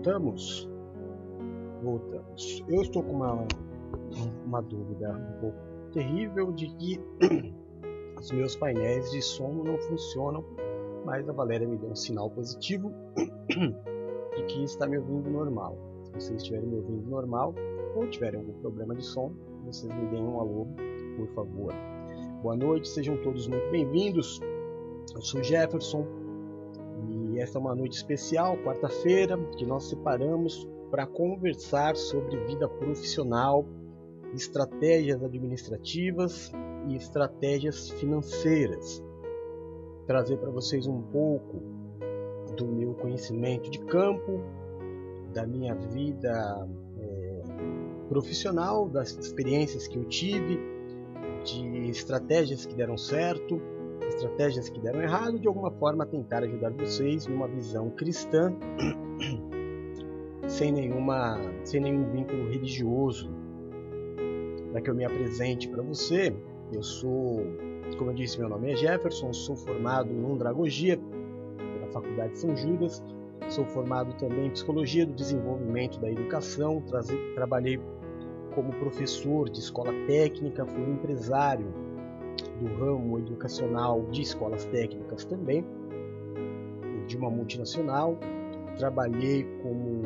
Voltamos? Voltamos. Eu estou com uma, uma dúvida um pouco terrível de que os meus painéis de som não funcionam, mas a Valéria me deu um sinal positivo de que está me ouvindo normal. Se vocês estiverem me ouvindo normal ou tiverem algum problema de som, vocês me deem um alô, por favor. Boa noite, sejam todos muito bem-vindos. Eu sou Jefferson esta é uma noite especial, quarta-feira, que nós separamos para conversar sobre vida profissional, estratégias administrativas e estratégias financeiras. Trazer para vocês um pouco do meu conhecimento de campo, da minha vida é, profissional, das experiências que eu tive, de estratégias que deram certo, estratégias que deram errado, de alguma forma tentar ajudar vocês numa visão cristã, sem nenhuma, sem nenhum vínculo religioso. Para que eu me apresente para você, eu sou, como eu disse, meu nome é Jefferson, sou formado em andragogia pela Faculdade de São Judas, sou formado também em psicologia do desenvolvimento da educação, trabalhei como professor de escola técnica, fui empresário do ramo educacional de escolas técnicas também, de uma multinacional. Trabalhei como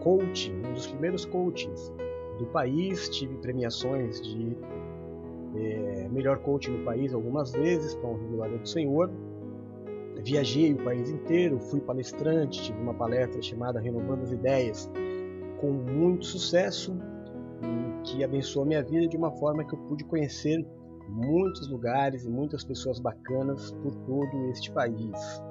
coach, um dos primeiros coachings do país, tive premiações de é, melhor coach no país algumas vezes, com a Glória do Senhor. Viajei o país inteiro, fui palestrante, tive uma palestra chamada Renovando as Ideias, com muito sucesso, que abençoou minha vida de uma forma que eu pude conhecer muitos lugares e muitas pessoas bacanas por todo este país.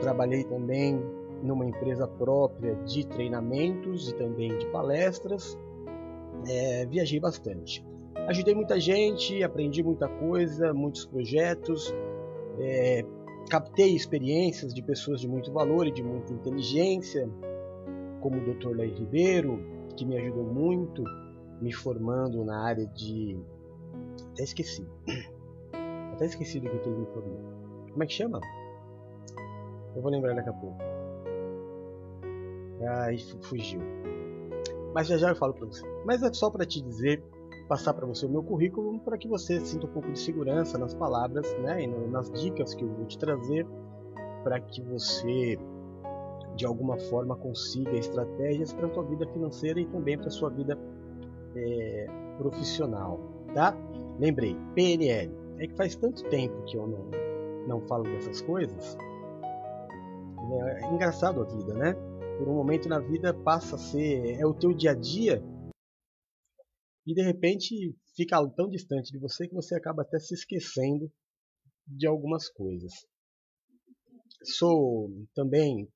Trabalhei também numa empresa própria de treinamentos e também de palestras. É, viajei bastante. Ajudei muita gente, aprendi muita coisa, muitos projetos, é, captei experiências de pessoas de muito valor e de muita inteligência, como o Dr. Lei Ribeiro, que me ajudou muito me formando na área de. Até esqueci. Até esqueci do que ele me formou. Como é que chama? Eu vou lembrar daqui a pouco. Ai, fugiu. Mas já já eu falo para você. Mas é só para te dizer, passar para você o meu currículo, para que você sinta um pouco de segurança nas palavras, né, e nas dicas que eu vou te trazer, para que você de alguma forma consiga estratégias para sua vida financeira e também para sua vida é, profissional, tá? Lembrei, PNL. É que faz tanto tempo que eu não, não falo dessas coisas. É, é engraçado a vida, né? Por um momento na vida passa a ser é o teu dia a dia e de repente fica tão distante de você que você acaba até se esquecendo de algumas coisas. Sou também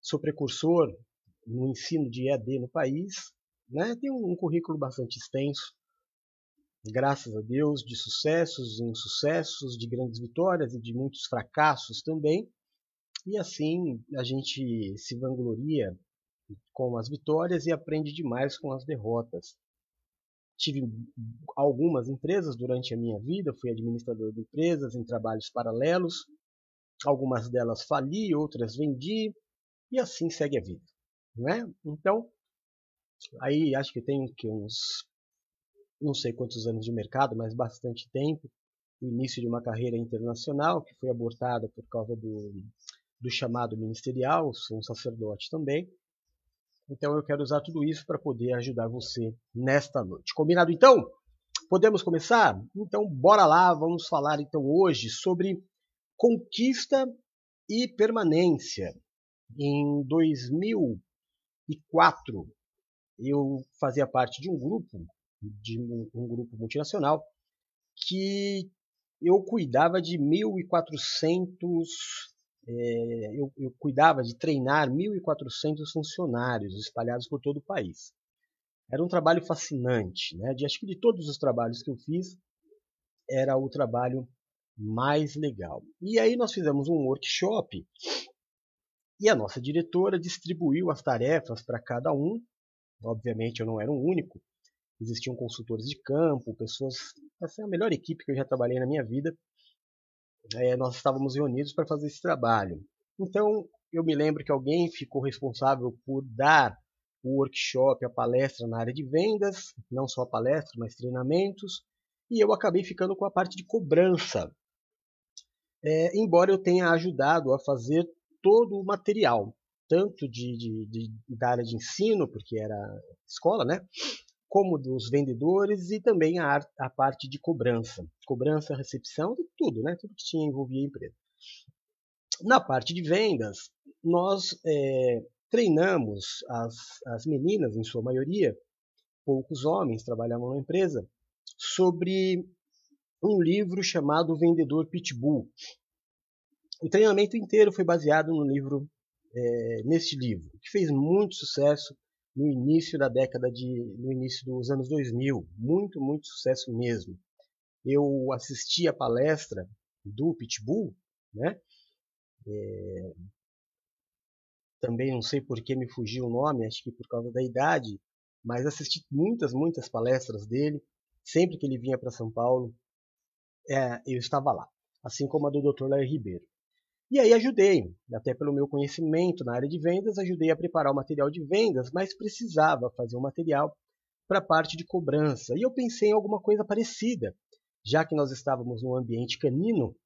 sou precursor no ensino de EAD no país, né? Um, um currículo bastante extenso, graças a Deus, de sucessos e insucessos, de grandes vitórias e de muitos fracassos também. E assim a gente se vangloria com as vitórias e aprende demais com as derrotas. Tive algumas empresas durante a minha vida, fui administrador de empresas em trabalhos paralelos. Algumas delas fali, outras vendi, e assim segue a vida. Não é? Então, Aí acho que tem que uns não sei quantos anos de mercado, mas bastante tempo. O início de uma carreira internacional que foi abortada por causa do, do chamado ministerial. Sou um sacerdote também. Então eu quero usar tudo isso para poder ajudar você nesta noite. Combinado então? Podemos começar? Então bora lá, vamos falar então hoje sobre conquista e permanência. Em 2004, eu fazia parte de um grupo, de um, grupo multinacional, que eu cuidava de 1.400, é, eu, eu cuidava de treinar 1.400 funcionários espalhados por todo o país. Era um trabalho fascinante, né? De, acho que de todos os trabalhos que eu fiz, era o trabalho mais legal. E aí nós fizemos um workshop e a nossa diretora distribuiu as tarefas para cada um Obviamente eu não era um único, existiam consultores de campo, pessoas, essa é a melhor equipe que eu já trabalhei na minha vida. É, nós estávamos reunidos para fazer esse trabalho. Então eu me lembro que alguém ficou responsável por dar o workshop, a palestra na área de vendas, não só a palestra, mas treinamentos, e eu acabei ficando com a parte de cobrança. É, embora eu tenha ajudado a fazer todo o material, tanto de, de, de, da área de ensino, porque era escola, né? Como dos vendedores e também a, a parte de cobrança. Cobrança, recepção, tudo, né? tudo que tinha envolvia a empresa. Na parte de vendas, nós é, treinamos as, as meninas, em sua maioria, poucos homens trabalhavam na empresa, sobre um livro chamado Vendedor Pitbull. O treinamento inteiro foi baseado no livro, é, neste livro, que fez muito sucesso no início da década de, no início dos anos 2000, muito, muito sucesso mesmo. Eu assisti a palestra do Pitbull, né? É, também não sei por que me fugiu o nome, acho que por causa da idade, mas assisti muitas, muitas palestras dele. Sempre que ele vinha para São Paulo, é, eu estava lá, assim como a do Dr. Larry Ribeiro. E aí ajudei, até pelo meu conhecimento na área de vendas, ajudei a preparar o material de vendas, mas precisava fazer um material para a parte de cobrança. E eu pensei em alguma coisa parecida, já que nós estávamos num ambiente canino,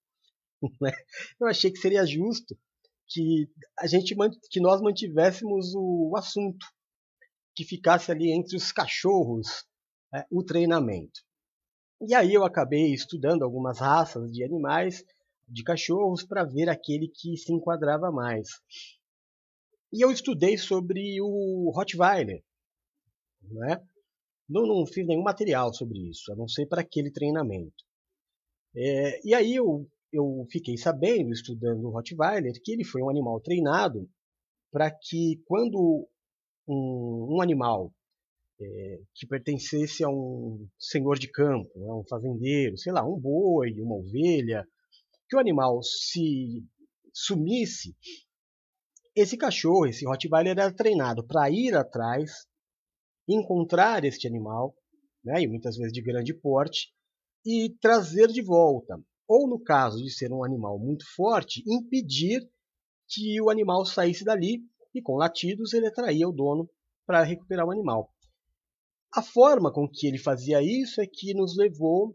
né? eu achei que seria justo que a gente que nós mantivéssemos o assunto, que ficasse ali entre os cachorros é, o treinamento. E aí eu acabei estudando algumas raças de animais, de cachorros, para ver aquele que se enquadrava mais. E eu estudei sobre o Rottweiler. Né? Não, não fiz nenhum material sobre isso, a não ser para aquele treinamento. É, e aí eu eu fiquei sabendo, estudando o Rottweiler, que ele foi um animal treinado para que quando um, um animal é, que pertencesse a um senhor de campo, a um fazendeiro, sei lá, um boi, uma ovelha, que o animal se sumisse, esse cachorro, esse Rottweiler, era treinado para ir atrás, encontrar este animal, né, e muitas vezes de grande porte, e trazer de volta ou no caso de ser um animal muito forte, impedir que o animal saísse dali e com latidos ele atraía o dono para recuperar o animal. A forma com que ele fazia isso é que nos levou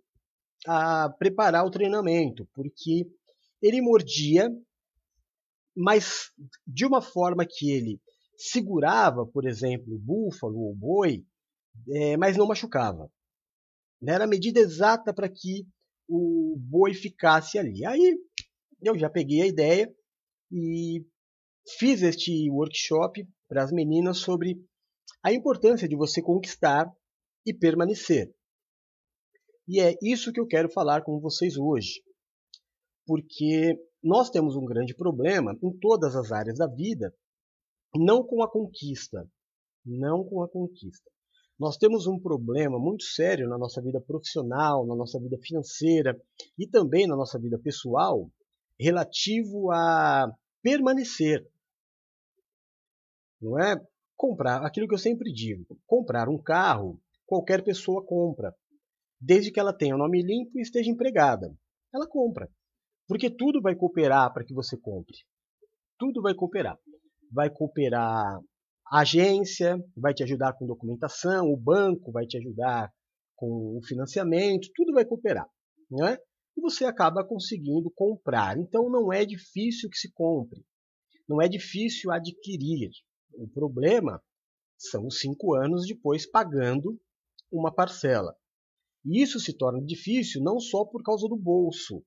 a preparar o treinamento, porque ele mordia, mas de uma forma que ele segurava, por exemplo, o búfalo ou boi, é, mas não machucava. Era a medida exata para que o boi ficasse ali. Aí eu já peguei a ideia e fiz este workshop para as meninas sobre a importância de você conquistar e permanecer. E é isso que eu quero falar com vocês hoje. Porque nós temos um grande problema em todas as áreas da vida, não com a conquista, não com a conquista. Nós temos um problema muito sério na nossa vida profissional, na nossa vida financeira e também na nossa vida pessoal relativo a permanecer. Não é comprar aquilo que eu sempre digo, comprar um carro, qualquer pessoa compra, desde que ela tenha o nome limpo e esteja empregada. Ela compra, porque tudo vai cooperar para que você compre. Tudo vai cooperar. Vai cooperar a agência vai te ajudar com documentação, o banco vai te ajudar com o financiamento, tudo vai cooperar. Né? E você acaba conseguindo comprar. Então não é difícil que se compre, não é difícil adquirir. O problema são os cinco anos depois pagando uma parcela. E isso se torna difícil não só por causa do bolso,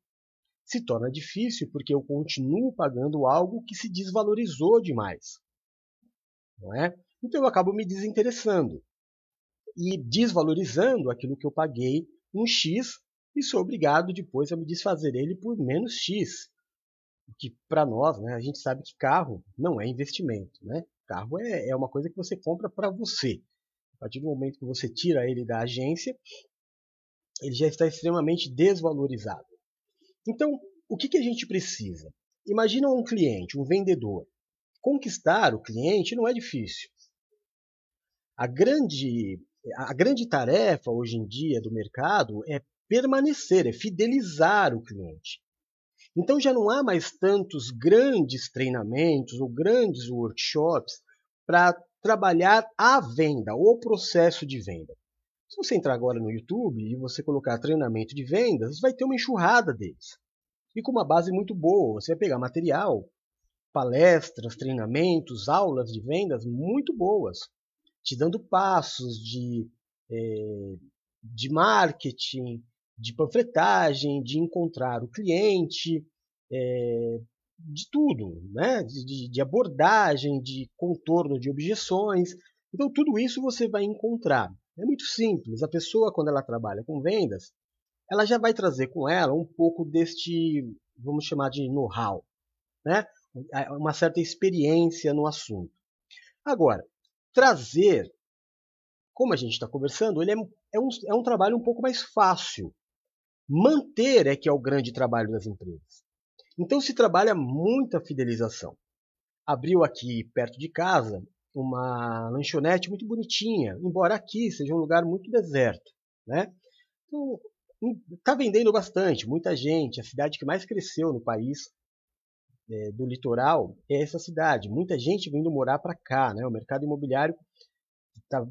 se torna difícil porque eu continuo pagando algo que se desvalorizou demais não é? Então eu acabo me desinteressando e desvalorizando aquilo que eu paguei um X e sou obrigado depois a me desfazer ele por menos X. Que para nós, né, a gente sabe que carro não é investimento, né? Carro é, é uma coisa que você compra para você. A partir do momento que você tira ele da agência, ele já está extremamente desvalorizado. Então, o que, que a gente precisa? Imagina um cliente, um vendedor, Conquistar o cliente não é difícil. A grande, a grande tarefa hoje em dia do mercado é permanecer, é fidelizar o cliente. Então já não há mais tantos grandes treinamentos ou grandes workshops para trabalhar a venda, o processo de venda. Se você entrar agora no YouTube e você colocar treinamento de vendas, vai ter uma enxurrada deles. E com uma base muito boa, você vai pegar material, palestras, treinamentos, aulas de vendas muito boas, te dando passos de, é, de marketing, de panfletagem, de encontrar o cliente, é, de tudo, né? De, de, abordagem, de contorno de objeções. Então, tudo isso você vai encontrar. É muito simples. A pessoa, quando ela trabalha com vendas, ela já vai trazer com ela um pouco deste, vamos chamar de know-how, né? uma certa experiência no assunto. Agora, trazer, como a gente está conversando, ele é, é, um, é um trabalho um pouco mais fácil. Manter é que é o grande trabalho das empresas. Então se trabalha muita fidelização. Abriu aqui perto de casa uma lanchonete muito bonitinha, embora aqui seja um lugar muito deserto, né? Então, está vendendo bastante, muita gente. A cidade que mais cresceu no país é, do litoral é essa cidade. Muita gente vindo morar para cá, né? O mercado imobiliário está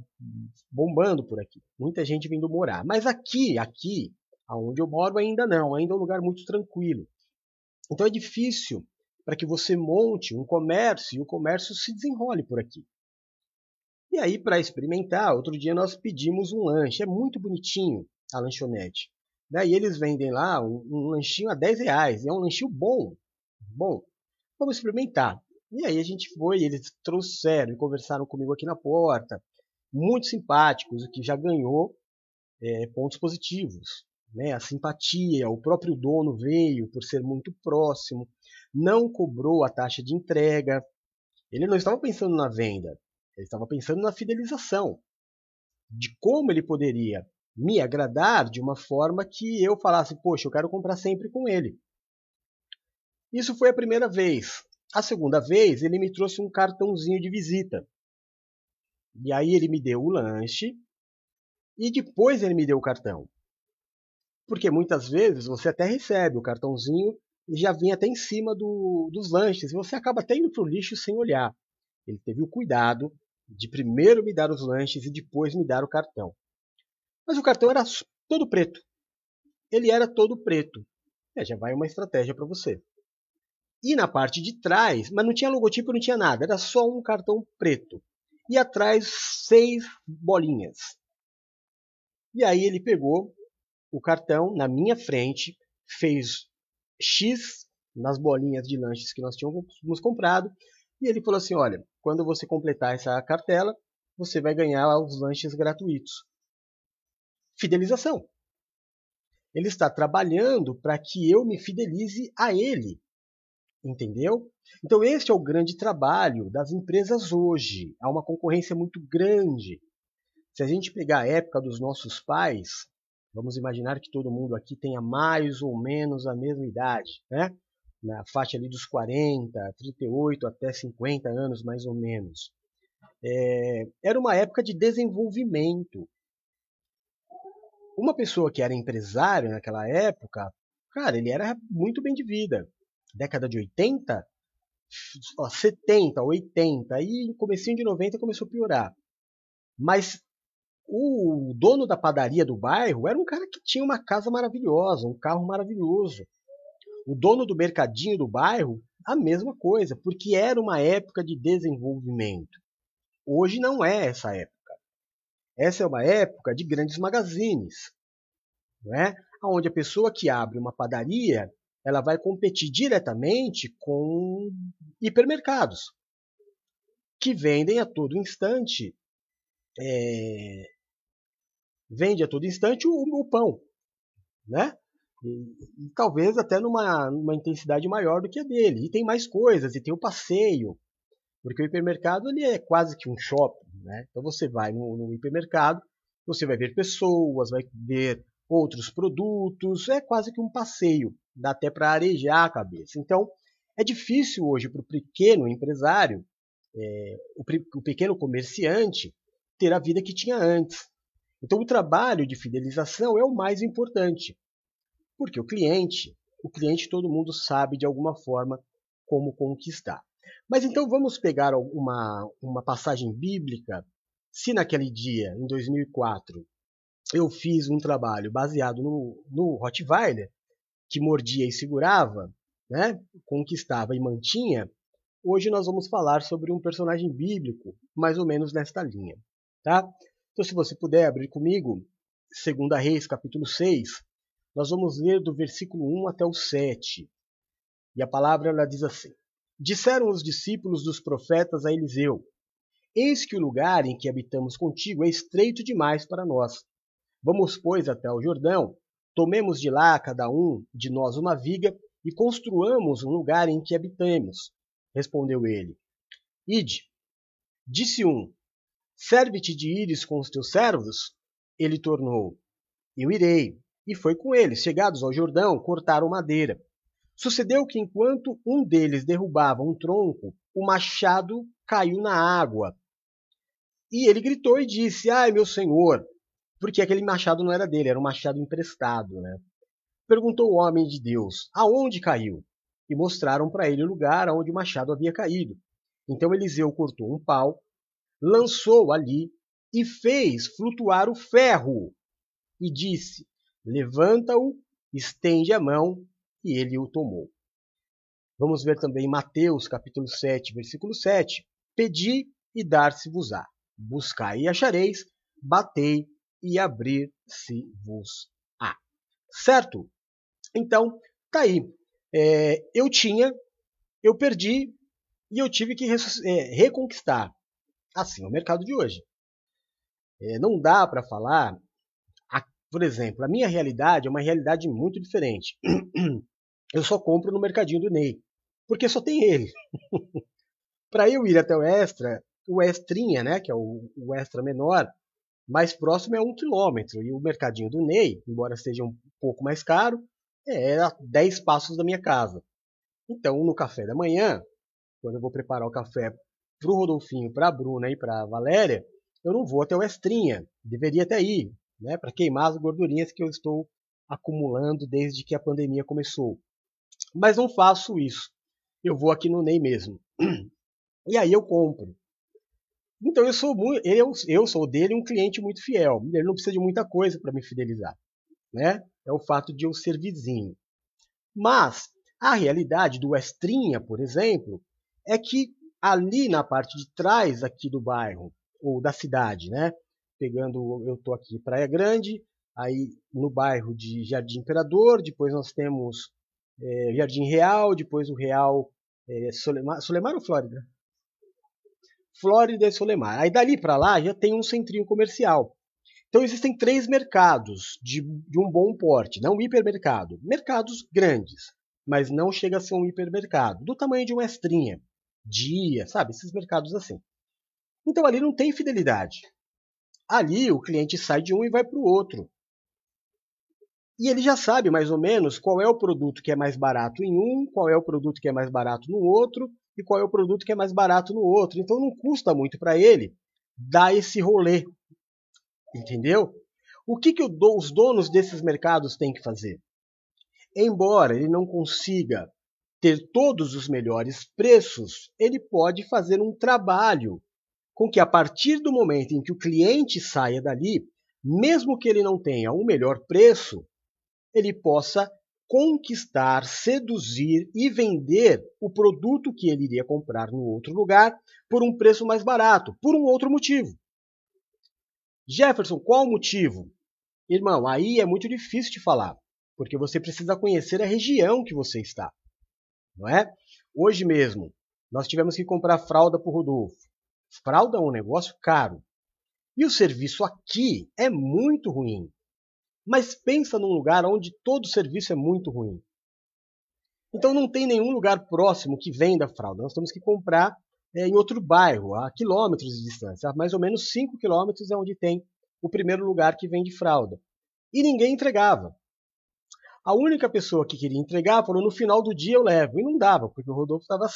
bombando por aqui. Muita gente vindo morar. Mas aqui, aqui, aonde eu moro, ainda não. Ainda é um lugar muito tranquilo. Então é difícil para que você monte um comércio e o comércio se desenrole por aqui. E aí, para experimentar, outro dia nós pedimos um lanche. É muito bonitinho a lanchonete. Daí eles vendem lá um, um lanchinho a 10 reais. É um lanchinho bom. Bom, vamos experimentar. E aí a gente foi, eles trouxeram e conversaram comigo aqui na porta. Muito simpáticos, o que já ganhou é, pontos positivos né, a simpatia, o próprio dono veio por ser muito próximo, não cobrou a taxa de entrega. Ele não estava pensando na venda, ele estava pensando na fidelização, de como ele poderia me agradar de uma forma que eu falasse, poxa, eu quero comprar sempre com ele. Isso foi a primeira vez. A segunda vez, ele me trouxe um cartãozinho de visita. E aí ele me deu o lanche e depois ele me deu o cartão. Porque muitas vezes você até recebe o cartãozinho e já vem até em cima do, dos lanches. E você acaba até indo para o lixo sem olhar. Ele teve o cuidado de primeiro me dar os lanches e depois me dar o cartão. Mas o cartão era todo preto. Ele era todo preto. É, já vai uma estratégia para você. E na parte de trás, mas não tinha logotipo, não tinha nada, era só um cartão preto. E atrás, seis bolinhas. E aí ele pegou o cartão na minha frente, fez X nas bolinhas de lanches que nós tínhamos comprado, e ele falou assim: olha, quando você completar essa cartela, você vai ganhar os lanches gratuitos. Fidelização. Ele está trabalhando para que eu me fidelize a ele. Entendeu? Então, este é o grande trabalho das empresas hoje. Há uma concorrência muito grande. Se a gente pegar a época dos nossos pais, Vamos imaginar que todo mundo aqui tenha mais ou menos a mesma idade, né? na faixa ali dos 40, 38 até 50 anos mais ou menos. É, era uma época de desenvolvimento. Uma pessoa que era empresário naquela época, cara, ele era muito bem de vida. Década de 80, 70, 80, e no comecinho de 90 começou a piorar. Mas o dono da padaria do bairro era um cara que tinha uma casa maravilhosa, um carro maravilhoso. O dono do mercadinho do bairro, a mesma coisa, porque era uma época de desenvolvimento. Hoje não é essa época. Essa é uma época de grandes magazines, não é? onde a pessoa que abre uma padaria ela vai competir diretamente com hipermercados, que vendem a todo instante é, vende a todo instante o, o pão, né? E, e, talvez até numa, numa intensidade maior do que a dele. E tem mais coisas, e tem o passeio, porque o hipermercado ele é quase que um shopping, né? Então você vai no, no hipermercado, você vai ver pessoas, vai ver outros produtos, é quase que um passeio, dá até para arejar a cabeça. Então é difícil hoje para o pequeno empresário, é, o, o pequeno comerciante, ter a vida que tinha antes. Então, o trabalho de fidelização é o mais importante, porque o cliente o cliente todo mundo sabe de alguma forma como conquistar. Mas então vamos pegar uma, uma passagem bíblica. Se naquele dia, em 2004, eu fiz um trabalho baseado no, no Rottweiler, que mordia e segurava, né, conquistava e mantinha, hoje nós vamos falar sobre um personagem bíblico, mais ou menos nesta linha. Tá? Então, se você puder abrir comigo, 2 Reis, capítulo 6, nós vamos ler do versículo 1 até o 7. E a palavra ela diz assim: Disseram os discípulos dos profetas a Eliseu: Eis que o lugar em que habitamos contigo é estreito demais para nós. Vamos, pois, até o Jordão, tomemos de lá cada um de nós uma viga e construamos um lugar em que habitemos. Respondeu ele. Ide. Disse um: Serve-te de ires com os teus servos? Ele tornou: Eu irei. E foi com eles. Chegados ao Jordão, cortaram madeira. Sucedeu que, enquanto um deles derrubava um tronco, o machado caiu na água. E ele gritou e disse: Ai, meu senhor, porque aquele machado não era dele, era um machado emprestado. Né? Perguntou o homem de Deus: Aonde caiu? E mostraram para ele o lugar onde o machado havia caído. Então Eliseu cortou um pau, lançou ali e fez flutuar o ferro. E disse: Levanta-o, estende a mão, e ele o tomou. Vamos ver também Mateus capítulo 7, versículo 7. Pedi e dar-se-vos-á. Buscai e achareis, batei e abrir-se-vos-á. Certo? Então, tá aí. É, eu tinha, eu perdi e eu tive que é, reconquistar. Assim, o mercado de hoje. É, não dá para falar, a, por exemplo, a minha realidade é uma realidade muito diferente. Eu só compro no mercadinho do Ney, porque só tem ele. para eu ir até o extra, o extrinha, né, que é o, o extra menor, mais próximo é um quilômetro. E o mercadinho do Ney, embora seja um pouco mais caro, é a 10 passos da minha casa. Então, no café da manhã, quando eu vou preparar o café para o Rodolfinho, para a Bruna e para a Valéria, eu não vou até o Estrinha. Deveria até ir, né, para queimar as gordurinhas que eu estou acumulando desde que a pandemia começou. Mas não faço isso. Eu vou aqui no Ney mesmo. E aí eu compro. Então eu sou muito, eu, eu sou dele um cliente muito fiel. Ele não precisa de muita coisa para me fidelizar, né? É o fato de eu ser vizinho. Mas a realidade do Estrinha, por exemplo, é que ali na parte de trás aqui do bairro ou da cidade, né? Pegando, eu estou aqui Praia Grande, aí no bairro de Jardim Imperador, depois nós temos é, Jardim Real, depois o Real é, Solemar, Solemar ou Flórida? Flórida e Solemar. Aí dali para lá já tem um centrinho comercial. Então existem três mercados de, de um bom porte, não um hipermercado. Mercados grandes, mas não chega a ser um hipermercado, do tamanho de uma estrinha, dia, sabe? Esses mercados assim. Então ali não tem fidelidade. Ali o cliente sai de um e vai para o outro. E ele já sabe mais ou menos qual é o produto que é mais barato em um, qual é o produto que é mais barato no outro e qual é o produto que é mais barato no outro. Então não custa muito para ele dar esse rolê. Entendeu? O que, que os donos desses mercados têm que fazer? Embora ele não consiga ter todos os melhores preços, ele pode fazer um trabalho com que a partir do momento em que o cliente saia dali, mesmo que ele não tenha o melhor preço, ele possa conquistar, seduzir e vender o produto que ele iria comprar no outro lugar por um preço mais barato, por um outro motivo. Jefferson, qual o motivo? Irmão, aí é muito difícil de falar, porque você precisa conhecer a região que você está, não é? Hoje mesmo, nós tivemos que comprar fralda para o Rodolfo. Fralda é um negócio caro. E o serviço aqui é muito ruim. Mas pensa num lugar onde todo o serviço é muito ruim. Então não tem nenhum lugar próximo que venda fralda. Nós temos que comprar é, em outro bairro, a quilômetros de distância. A mais ou menos 5 quilômetros é onde tem o primeiro lugar que vende fralda. E ninguém entregava. A única pessoa que queria entregar falou: no final do dia eu levo. E não dava, porque o Rodolfo estava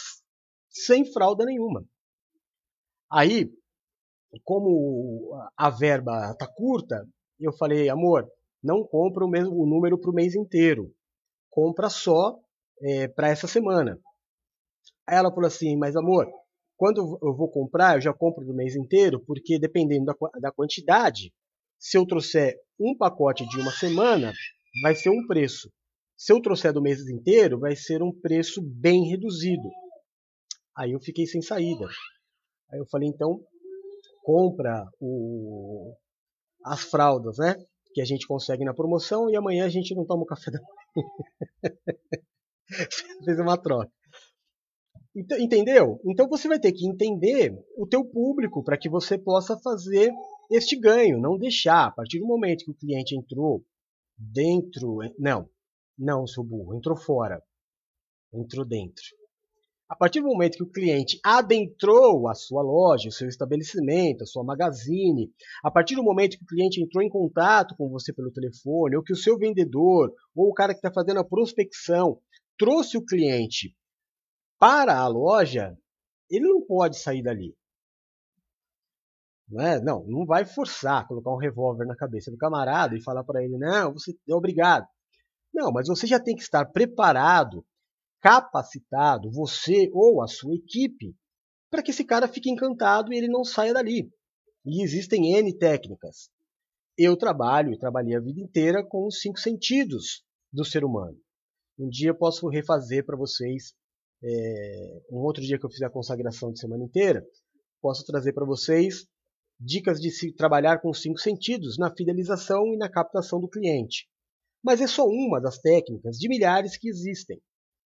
sem fralda nenhuma. Aí, como a verba está curta, eu falei: amor, não compra o mesmo o número para o mês inteiro. compra só é, para essa semana. Aí ela falou assim, mas amor, quando eu vou comprar, eu já compro do mês inteiro, porque dependendo da, da quantidade, se eu trouxer um pacote de uma semana, vai ser um preço. Se eu trouxer do mês inteiro, vai ser um preço bem reduzido. Aí eu fiquei sem saída. Aí eu falei, então, compra o, as fraldas, né? Que a gente consegue na promoção e amanhã a gente não toma o café da manhã. Fez uma troca. Então, entendeu? Então você vai ter que entender o teu público para que você possa fazer este ganho, não deixar. A partir do momento que o cliente entrou dentro, não, não, seu burro, entrou fora, entrou dentro. A partir do momento que o cliente adentrou a sua loja, o seu estabelecimento, a sua magazine, a partir do momento que o cliente entrou em contato com você pelo telefone, ou que o seu vendedor, ou o cara que está fazendo a prospecção, trouxe o cliente para a loja, ele não pode sair dali. Não, é? não, não vai forçar colocar um revólver na cabeça do camarada e falar para ele, não, você é obrigado. Não, mas você já tem que estar preparado, capacitado, você ou a sua equipe, para que esse cara fique encantado e ele não saia dali. E existem N técnicas. Eu trabalho e trabalhei a vida inteira com os cinco sentidos do ser humano. Um dia eu posso refazer para vocês, é, um outro dia que eu fizer a consagração de semana inteira, posso trazer para vocês dicas de se trabalhar com os cinco sentidos na fidelização e na captação do cliente. Mas é só uma das técnicas de milhares que existem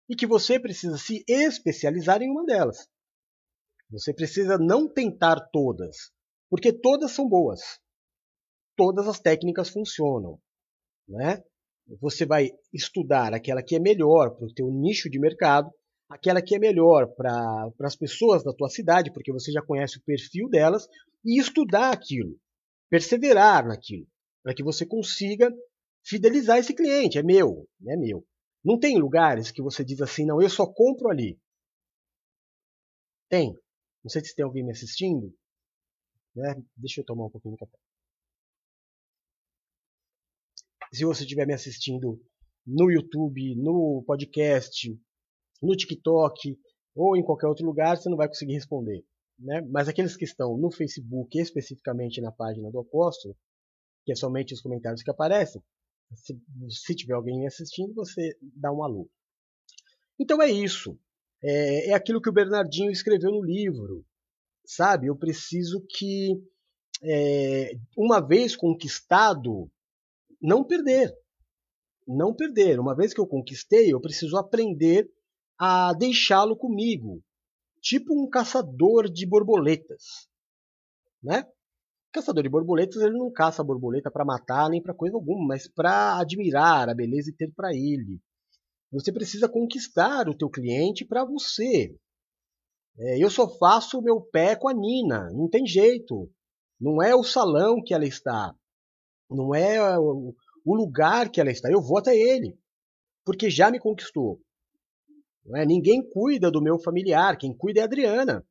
e que você precisa se especializar em uma delas. Você precisa não tentar todas, porque todas são boas. Todas as técnicas funcionam. Né? Você vai estudar aquela que é melhor para o teu nicho de mercado, aquela que é melhor para as pessoas da tua cidade, porque você já conhece o perfil delas, e estudar aquilo, perseverar naquilo, para que você consiga fidelizar esse cliente. É meu, é meu. Não tem lugares que você diz assim, não, eu só compro ali. Tem. Não sei se tem alguém me assistindo. Né? Deixa eu tomar um pouquinho de café. Se você estiver me assistindo no YouTube, no podcast, no TikTok ou em qualquer outro lugar, você não vai conseguir responder. Né? Mas aqueles que estão no Facebook, especificamente na página do apóstolo, que é somente os comentários que aparecem, se, se tiver alguém assistindo, você dá um alô. Então é isso. É, é aquilo que o Bernardinho escreveu no livro. Sabe? Eu preciso que, é, uma vez conquistado, não perder. Não perder. Uma vez que eu conquistei, eu preciso aprender a deixá-lo comigo. Tipo um caçador de borboletas. Né? Caçador de borboletas, ele não caça borboleta para matar nem para coisa alguma, mas para admirar a beleza e ter para ele. Você precisa conquistar o teu cliente para você. É, eu só faço o meu pé com a Nina, não tem jeito. Não é o salão que ela está, não é o lugar que ela está. Eu vou até ele, porque já me conquistou. É? Ninguém cuida do meu familiar, quem cuida é a Adriana.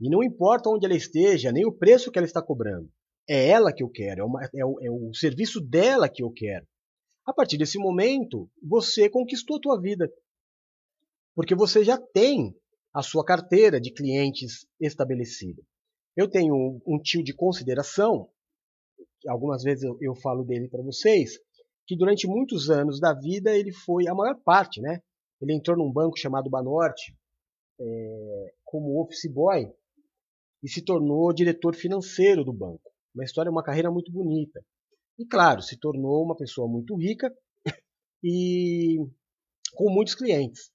E não importa onde ela esteja, nem o preço que ela está cobrando. É ela que eu quero, é, uma, é, o, é o serviço dela que eu quero. A partir desse momento, você conquistou a tua vida. Porque você já tem a sua carteira de clientes estabelecida. Eu tenho um, um tio de consideração, algumas vezes eu, eu falo dele para vocês, que durante muitos anos da vida ele foi, a maior parte, né? Ele entrou num banco chamado Banorte é, como office boy e se tornou diretor financeiro do banco. Uma história, uma carreira muito bonita. E claro, se tornou uma pessoa muito rica e com muitos clientes.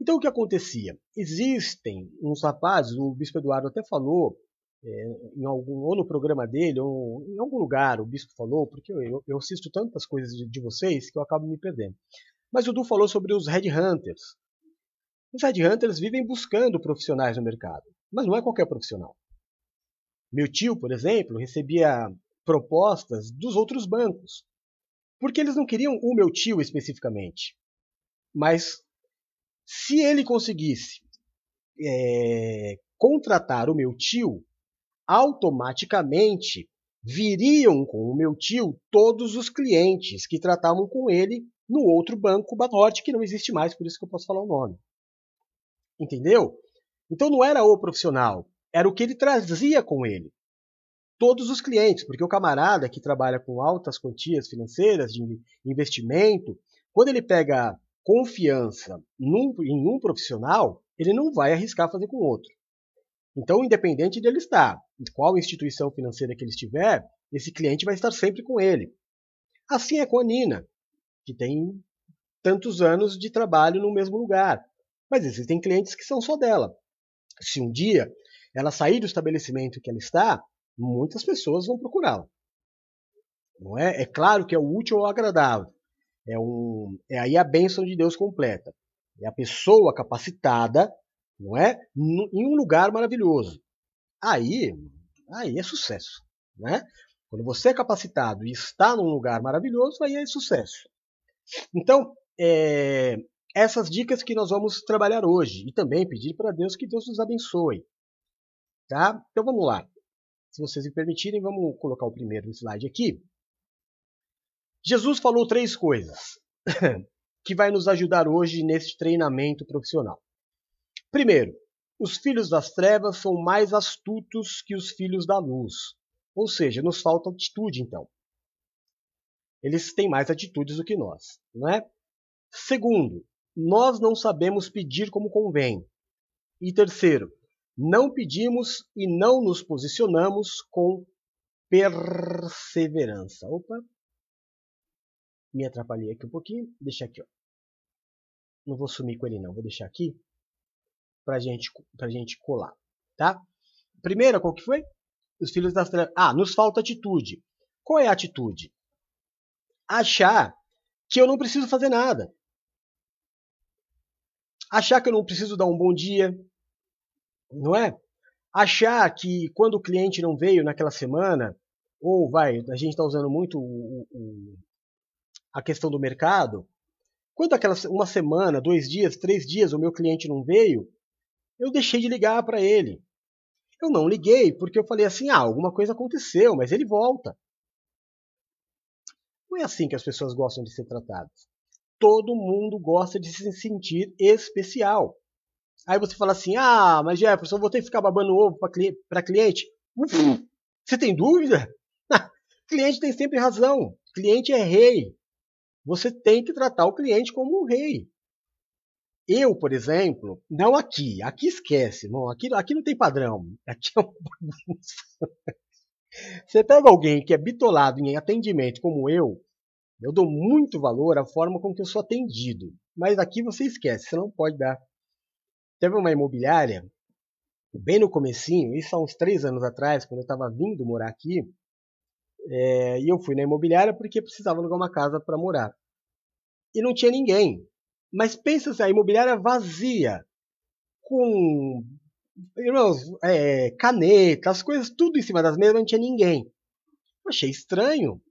Então o que acontecia? Existem uns rapazes, o Bispo Eduardo até falou, é, em algum, ou no programa dele, ou em algum lugar o Bispo falou, porque eu, eu, eu assisto tantas coisas de, de, vocês que eu acabo me perdendo. Mas o Du falou sobre os headhunters. Os headhunters vivem buscando profissionais no mercado. Mas não é qualquer profissional. Meu tio, por exemplo, recebia propostas dos outros bancos, porque eles não queriam o meu tio especificamente. Mas se ele conseguisse é, contratar o meu tio, automaticamente viriam com o meu tio todos os clientes que tratavam com ele no outro banco, Banorte, que não existe mais, por isso que eu posso falar o nome. Entendeu? Então não era o profissional, era o que ele trazia com ele. Todos os clientes, porque o camarada que trabalha com altas quantias financeiras de investimento, quando ele pega confiança num, em um profissional, ele não vai arriscar fazer com outro. Então, independente de ele estar, qual instituição financeira que ele estiver, esse cliente vai estar sempre com ele. Assim é com a Nina, que tem tantos anos de trabalho no mesmo lugar. Mas existem clientes que são só dela. Se um dia ela sair do estabelecimento que ela está, muitas pessoas vão procurá-la. Não é? É claro que é o útil ou agradável. É, um, é aí a bênção de Deus completa. É a pessoa capacitada, não é? Em um lugar maravilhoso. Aí, aí é sucesso, né? Quando você é capacitado e está num lugar maravilhoso, aí é sucesso. Então, é, essas dicas que nós vamos trabalhar hoje e também pedir para Deus que Deus nos abençoe. Tá? Então vamos lá. Se vocês me permitirem, vamos colocar o primeiro slide aqui. Jesus falou três coisas que vai nos ajudar hoje neste treinamento profissional. Primeiro, os filhos das trevas são mais astutos que os filhos da luz. Ou seja, nos falta atitude então. Eles têm mais atitudes do que nós, não é? Segundo, nós não sabemos pedir como convém. E terceiro, não pedimos e não nos posicionamos com perseverança. Opa, me atrapalhei aqui um pouquinho. Deixa aqui, ó. Não vou sumir com ele não, vou deixar aqui pra gente, pra gente colar, tá? Primeira, qual que foi? Os filhos das trevas. Ah, nos falta atitude. Qual é a atitude? Achar que eu não preciso fazer nada. Achar que eu não preciso dar um bom dia, não é? Achar que quando o cliente não veio naquela semana, ou vai, a gente está usando muito o, o, a questão do mercado, quando aquela uma semana, dois dias, três dias o meu cliente não veio, eu deixei de ligar para ele. Eu não liguei porque eu falei assim, ah, alguma coisa aconteceu, mas ele volta. Não é assim que as pessoas gostam de ser tratadas. Todo mundo gosta de se sentir especial. Aí você fala assim: ah, mas Jefferson, vou ter que ficar babando ovo para cliente. Uf, você tem dúvida? cliente tem sempre razão. Cliente é rei. Você tem que tratar o cliente como um rei. Eu, por exemplo, não aqui. Aqui esquece. Não, aqui, aqui não tem padrão. Aqui é uma bagunça. Você pega alguém que é bitolado em atendimento como eu, eu dou muito valor à forma com que eu sou atendido. Mas aqui você esquece, você não pode dar Teve uma imobiliária, bem no comecinho, isso há uns três anos atrás, quando eu estava vindo morar aqui, é, e eu fui na imobiliária porque precisava alugar uma casa para morar. E não tinha ninguém. Mas pensa assim, a imobiliária vazia, com irmãos, é, caneta, as coisas tudo em cima das mesas, não tinha ninguém. Eu achei estranho,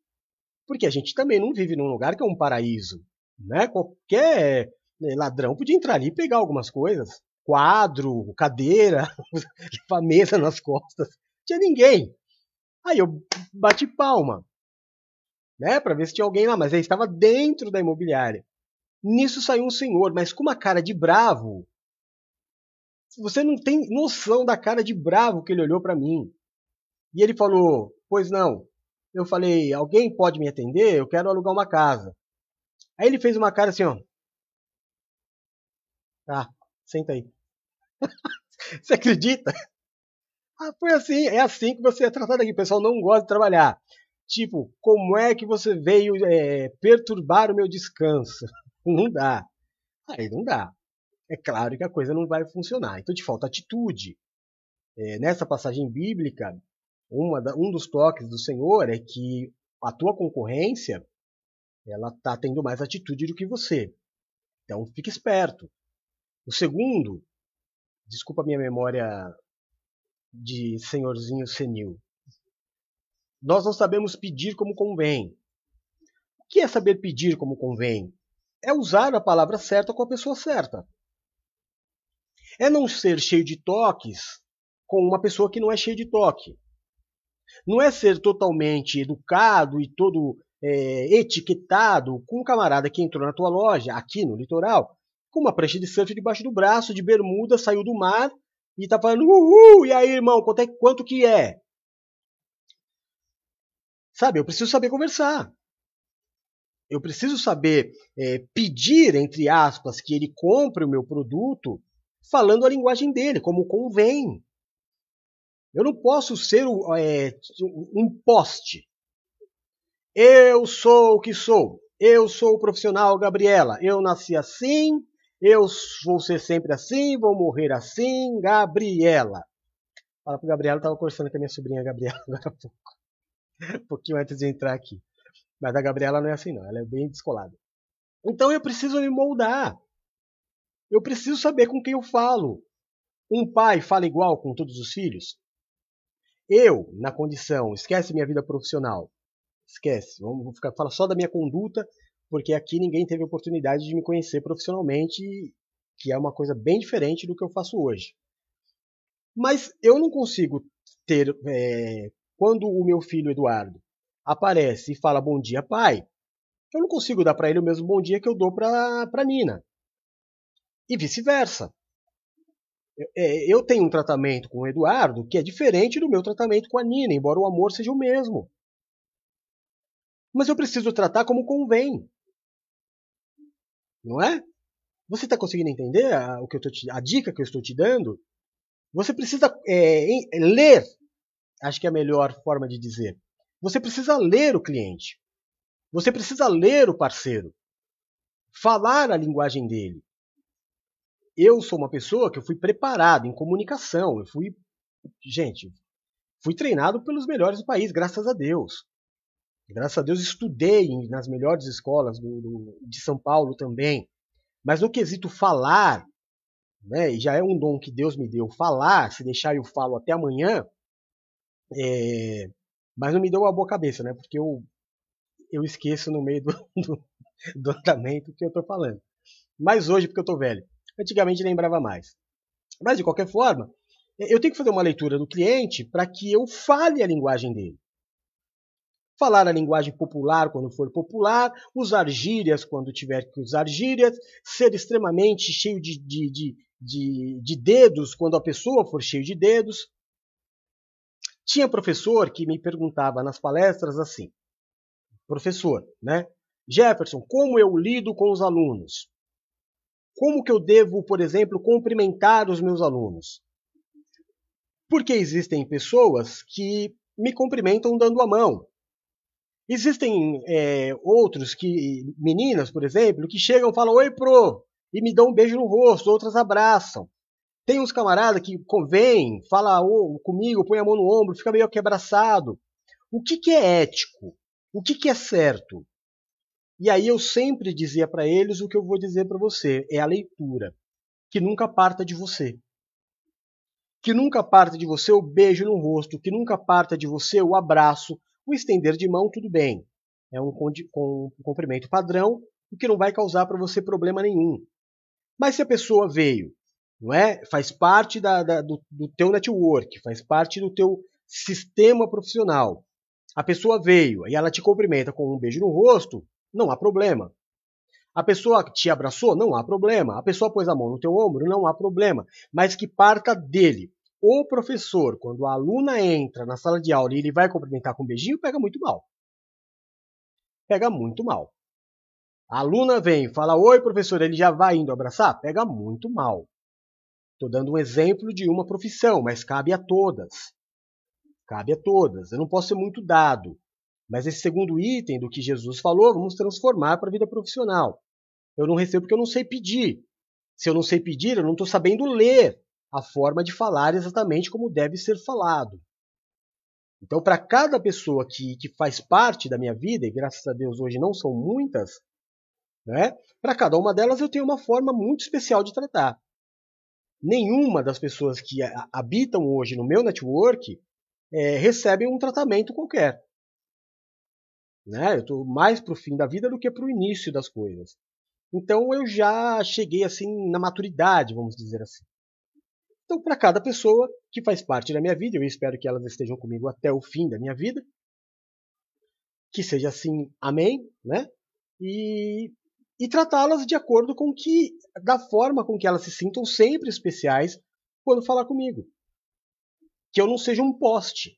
porque a gente também não vive num lugar que é um paraíso. Né? Qualquer né, ladrão podia entrar ali e pegar algumas coisas quadro, cadeira, a mesa nas costas. Não tinha ninguém. Aí eu bati palma, né, para ver se tinha alguém lá, mas ele estava dentro da imobiliária. Nisso saiu um senhor, mas com uma cara de bravo. Você não tem noção da cara de bravo que ele olhou para mim. E ele falou: Pois não. Eu falei: Alguém pode me atender? Eu quero alugar uma casa. Aí ele fez uma cara assim: Ó. Tá, Senta aí. você acredita? Ah, foi assim, é assim que você é tratado aqui. O pessoal não gosta de trabalhar. Tipo, como é que você veio é, perturbar o meu descanso? Não dá. Aí não dá. É claro que a coisa não vai funcionar. Então te falta atitude. É, nessa passagem bíblica, um dos toques do Senhor é que a tua concorrência ela está tendo mais atitude do que você. Então fique esperto. O segundo, desculpa a minha memória de senhorzinho senil. Nós não sabemos pedir como convém. O que é saber pedir como convém? É usar a palavra certa com a pessoa certa. É não ser cheio de toques com uma pessoa que não é cheia de toque. Não é ser totalmente educado e todo é, etiquetado com um camarada que entrou na tua loja, aqui no litoral, com uma prancha de surf debaixo do braço, de bermuda, saiu do mar e tá falando, uhul, e aí, irmão, quanto, é, quanto que é? Sabe, eu preciso saber conversar. Eu preciso saber é, pedir, entre aspas, que ele compre o meu produto falando a linguagem dele, como convém. Eu não posso ser é, um poste. Eu sou o que sou. Eu sou o profissional Gabriela. Eu nasci assim. Eu vou ser sempre assim. Vou morrer assim. Gabriela. Fala pro Gabriela, eu estava conversando com a minha sobrinha Gabriela agora há pouco. Um pouquinho antes de entrar aqui. Mas a Gabriela não é assim, não. Ela é bem descolada. Então eu preciso me moldar. Eu preciso saber com quem eu falo. Um pai fala igual com todos os filhos? Eu, na condição, esquece minha vida profissional. Esquece. Vamos ficar falar só da minha conduta, porque aqui ninguém teve oportunidade de me conhecer profissionalmente, que é uma coisa bem diferente do que eu faço hoje. Mas eu não consigo ter. É, quando o meu filho Eduardo aparece e fala bom dia, pai, eu não consigo dar para ele o mesmo bom dia que eu dou para Nina e vice-versa. É, eu tenho um tratamento com o Eduardo que é diferente do meu tratamento com a Nina, embora o amor seja o mesmo. Mas eu preciso tratar como convém. Não é? Você está conseguindo entender a, o que eu te, a dica que eu estou te dando? Você precisa é, ler, acho que é a melhor forma de dizer. Você precisa ler o cliente. Você precisa ler o parceiro. Falar a linguagem dele eu sou uma pessoa que eu fui preparado em comunicação. Eu fui, gente, fui treinado pelos melhores do país, graças a Deus. Graças a Deus estudei nas melhores escolas do, do, de São Paulo também. Mas no quesito falar, né, e já é um dom que Deus me deu, falar, se deixar eu falo até amanhã, é, mas não me deu uma boa cabeça, né, porque eu, eu esqueço no meio do, do, do andamento que eu estou falando. Mas hoje, porque eu estou velho. Antigamente lembrava mais. Mas, de qualquer forma, eu tenho que fazer uma leitura do cliente para que eu fale a linguagem dele. Falar a linguagem popular quando for popular, usar gírias quando tiver que usar gírias, ser extremamente cheio de, de, de, de, de dedos quando a pessoa for cheio de dedos. Tinha professor que me perguntava nas palestras assim: professor, né? Jefferson, como eu lido com os alunos? Como que eu devo, por exemplo, cumprimentar os meus alunos? Porque existem pessoas que me cumprimentam dando a mão. Existem é, outros que, meninas, por exemplo, que chegam e falam oi pro e me dão um beijo no rosto, outras abraçam. Tem uns camaradas que convém, fala oh, comigo, põe a mão no ombro, fica meio que abraçado. O que, que é ético? O que, que é certo? E aí eu sempre dizia para eles o que eu vou dizer para você: é a leitura. Que nunca parta de você. Que nunca parta de você o beijo no rosto, que nunca parta de você o abraço, o estender de mão, tudo bem. É um, um cumprimento padrão, o que não vai causar para você problema nenhum. Mas se a pessoa veio, não é? Faz parte da, da, do, do teu network, faz parte do teu sistema profissional. A pessoa veio e ela te cumprimenta com um beijo no rosto, não há problema. A pessoa te abraçou, não há problema. A pessoa pôs a mão no teu ombro, não há problema. Mas que parta dele. O professor, quando a aluna entra na sala de aula e ele vai cumprimentar com um beijinho, pega muito mal. Pega muito mal. A aluna vem fala: Oi, professor, ele já vai indo abraçar? Pega muito mal. Estou dando um exemplo de uma profissão, mas cabe a todas. Cabe a todas. Eu não posso ser muito dado. Mas esse segundo item do que Jesus falou, vamos transformar para a vida profissional. Eu não recebo porque eu não sei pedir. Se eu não sei pedir, eu não estou sabendo ler a forma de falar exatamente como deve ser falado. Então, para cada pessoa que, que faz parte da minha vida, e graças a Deus hoje não são muitas, né, para cada uma delas eu tenho uma forma muito especial de tratar. Nenhuma das pessoas que habitam hoje no meu network é, recebem um tratamento qualquer. Né? Eu estou mais para o fim da vida do que para o início das coisas. Então eu já cheguei assim na maturidade, vamos dizer assim. Então, para cada pessoa que faz parte da minha vida, eu espero que elas estejam comigo até o fim da minha vida, que seja assim, amém, né? E, e tratá-las de acordo com que, da forma com que elas se sintam sempre especiais quando falar comigo. Que eu não seja um poste,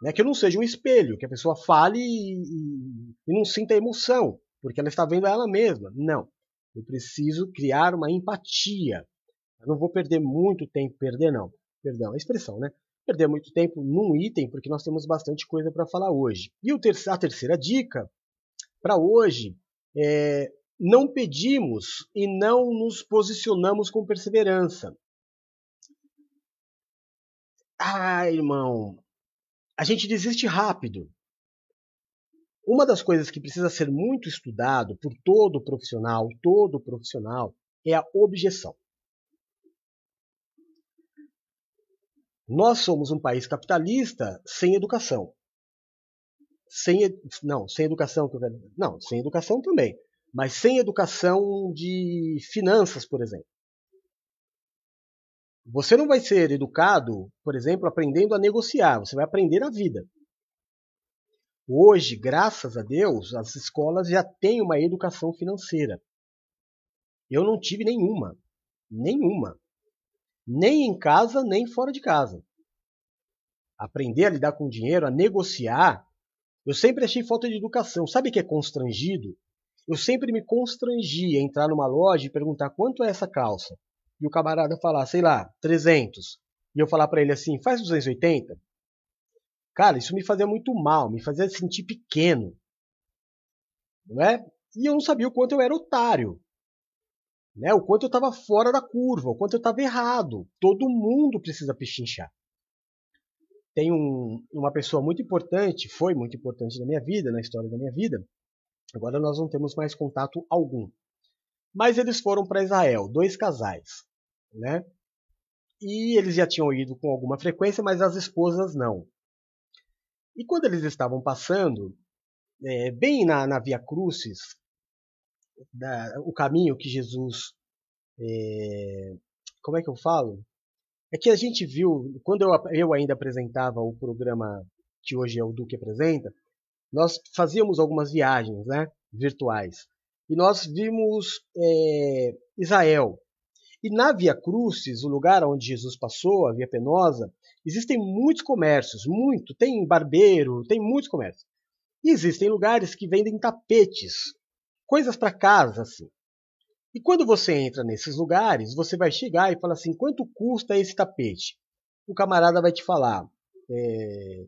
né? que eu não seja um espelho, que a pessoa fale e, e, e não sinta emoção, porque ela está vendo ela mesma. Não. Eu preciso criar uma empatia. Eu não vou perder muito tempo, perder não, perdão, a expressão, né? Perder muito tempo num item, porque nós temos bastante coisa para falar hoje. E a terceira dica para hoje é não pedimos e não nos posicionamos com perseverança. Ah, irmão, a gente desiste rápido. Uma das coisas que precisa ser muito estudado por todo profissional, todo profissional, é a objeção. Nós somos um país capitalista sem educação. Sem, não, sem educação, não, sem educação também, mas sem educação de finanças, por exemplo. Você não vai ser educado, por exemplo, aprendendo a negociar, você vai aprender na vida. Hoje, graças a Deus, as escolas já têm uma educação financeira. Eu não tive nenhuma. Nenhuma. Nem em casa, nem fora de casa. Aprender a lidar com dinheiro, a negociar. Eu sempre achei falta de educação. Sabe o que é constrangido? Eu sempre me constrangia a entrar numa loja e perguntar quanto é essa calça. E o camarada falar, sei lá, 300. E eu falar para ele assim, faz 280. Cara, isso me fazia muito mal, me fazia sentir pequeno. Não é? E eu não sabia o quanto eu era otário. Né? O quanto eu estava fora da curva, o quanto eu estava errado. Todo mundo precisa pechinchar. Tem um, uma pessoa muito importante, foi muito importante na minha vida, na história da minha vida. Agora nós não temos mais contato algum. Mas eles foram para Israel, dois casais. Né? E eles já tinham ido com alguma frequência, mas as esposas não. E quando eles estavam passando, é, bem na, na Via Crucis, da, o caminho que Jesus. É, como é que eu falo? É que a gente viu, quando eu, eu ainda apresentava o programa que hoje é o Duque Apresenta, nós fazíamos algumas viagens né, virtuais. E nós vimos é, Israel. E na Via Crucis, o lugar onde Jesus passou, a Via Penosa, Existem muitos comércios, muito. Tem barbeiro, tem muitos comércios. E existem lugares que vendem tapetes, coisas para casa, assim. E quando você entra nesses lugares, você vai chegar e falar assim: quanto custa esse tapete? O camarada vai te falar: é,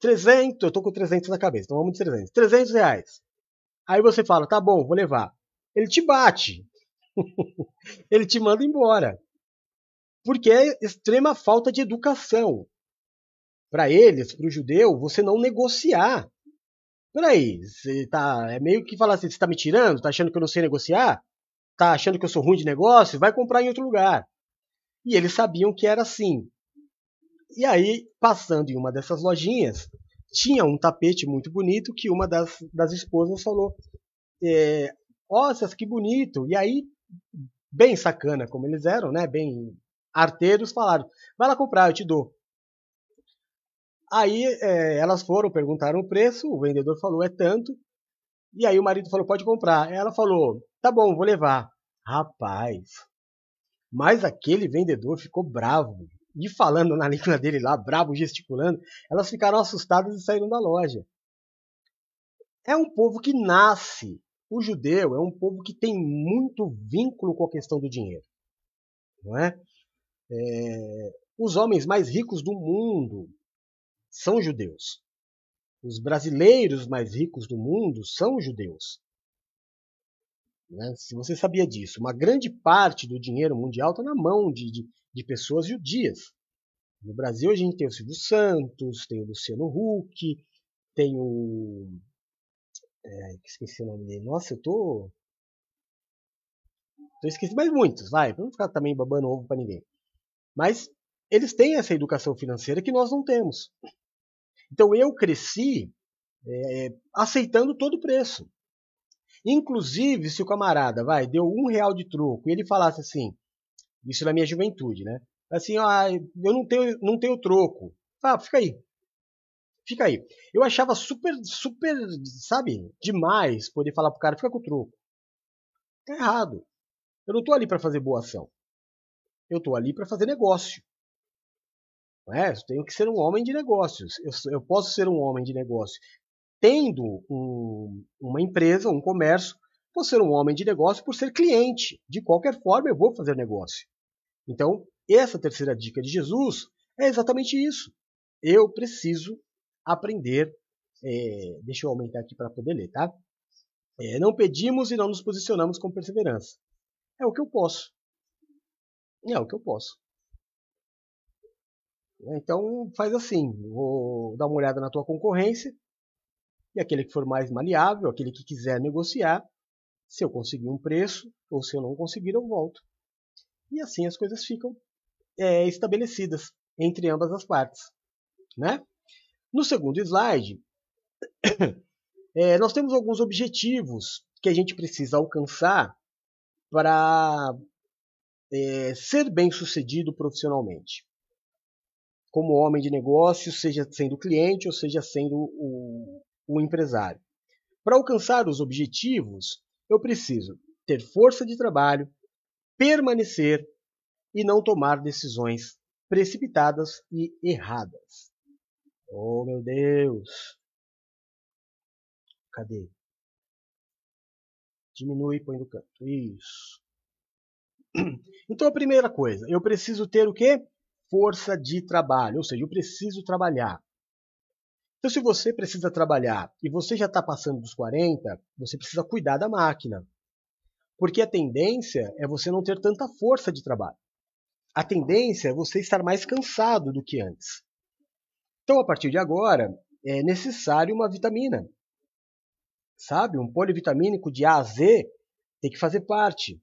300, eu estou com 300 na cabeça, então vamos de 300. 300 reais. Aí você fala: tá bom, vou levar. Ele te bate. ele te manda embora porque é extrema falta de educação. Para eles, para o judeu, você não negociar. Peraí, você tá, é meio que falar assim, você está me tirando? Está achando que eu não sei negociar? Está achando que eu sou ruim de negócio? Vai comprar em outro lugar. E eles sabiam que era assim. E aí, passando em uma dessas lojinhas, tinha um tapete muito bonito que uma das, das esposas falou: é, Nossa, que bonito! E aí, bem sacana como eles eram, né? Bem arteiros falaram: vai lá comprar, eu te dou. Aí é, elas foram, perguntaram o preço, o vendedor falou: é tanto. E aí o marido falou: pode comprar. Ela falou: tá bom, vou levar. Rapaz, mas aquele vendedor ficou bravo. E falando na língua dele lá, bravo, gesticulando, elas ficaram assustadas e saíram da loja. É um povo que nasce. O judeu é um povo que tem muito vínculo com a questão do dinheiro. Não é? É, os homens mais ricos do mundo são judeus. Os brasileiros mais ricos do mundo são judeus. Né? Se você sabia disso, uma grande parte do dinheiro mundial está na mão de, de, de, pessoas judias. No Brasil a gente tem o Silvio Santos, tem o Luciano Huck, tem o. É, esqueci o nome dele. Nossa, eu tô. Tô esquecendo, mas muitos, vai, para não ficar também babando ovo para ninguém. Mas eles têm essa educação financeira que nós não temos. Então eu cresci é, aceitando todo o preço. Inclusive, se o camarada vai deu um real de troco e ele falasse assim, isso na minha juventude, né? Assim, ah, eu não tenho, não tenho troco. Ah, fica aí. Fica aí. Eu achava super, super, sabe, demais poder falar pro cara, fica com o troco. Tá errado. Eu não tô ali para fazer boa ação. Eu tô ali para fazer negócio. É? Eu tenho que ser um homem de negócios. Eu, eu posso ser um homem de negócio tendo um, uma empresa, um comércio, posso ser um homem de negócio por ser cliente. De qualquer forma, eu vou fazer negócio. Então, essa terceira dica de Jesus é exatamente isso. Eu preciso aprender. É, deixa eu aumentar aqui para poder ler, tá? É, não pedimos e não nos posicionamos com perseverança. É o que eu posso. É o que eu posso. Então faz assim, vou dar uma olhada na tua concorrência e aquele que for mais maleável, aquele que quiser negociar, se eu conseguir um preço ou se eu não conseguir eu volto. E assim as coisas ficam é, estabelecidas entre ambas as partes, né? No segundo slide, é, nós temos alguns objetivos que a gente precisa alcançar para é, ser bem sucedido profissionalmente. Como homem de negócios, seja sendo cliente ou seja sendo o, o empresário. Para alcançar os objetivos, eu preciso ter força de trabalho, permanecer e não tomar decisões precipitadas e erradas. Oh, meu Deus! Cadê? Diminui e põe no canto. Isso. Então, a primeira coisa, eu preciso ter o quê? Força de trabalho, ou seja, eu preciso trabalhar. Então, se você precisa trabalhar e você já está passando dos 40, você precisa cuidar da máquina. Porque a tendência é você não ter tanta força de trabalho. A tendência é você estar mais cansado do que antes. Então, a partir de agora, é necessário uma vitamina. Sabe? Um polivitamínico de A a Z tem que fazer parte.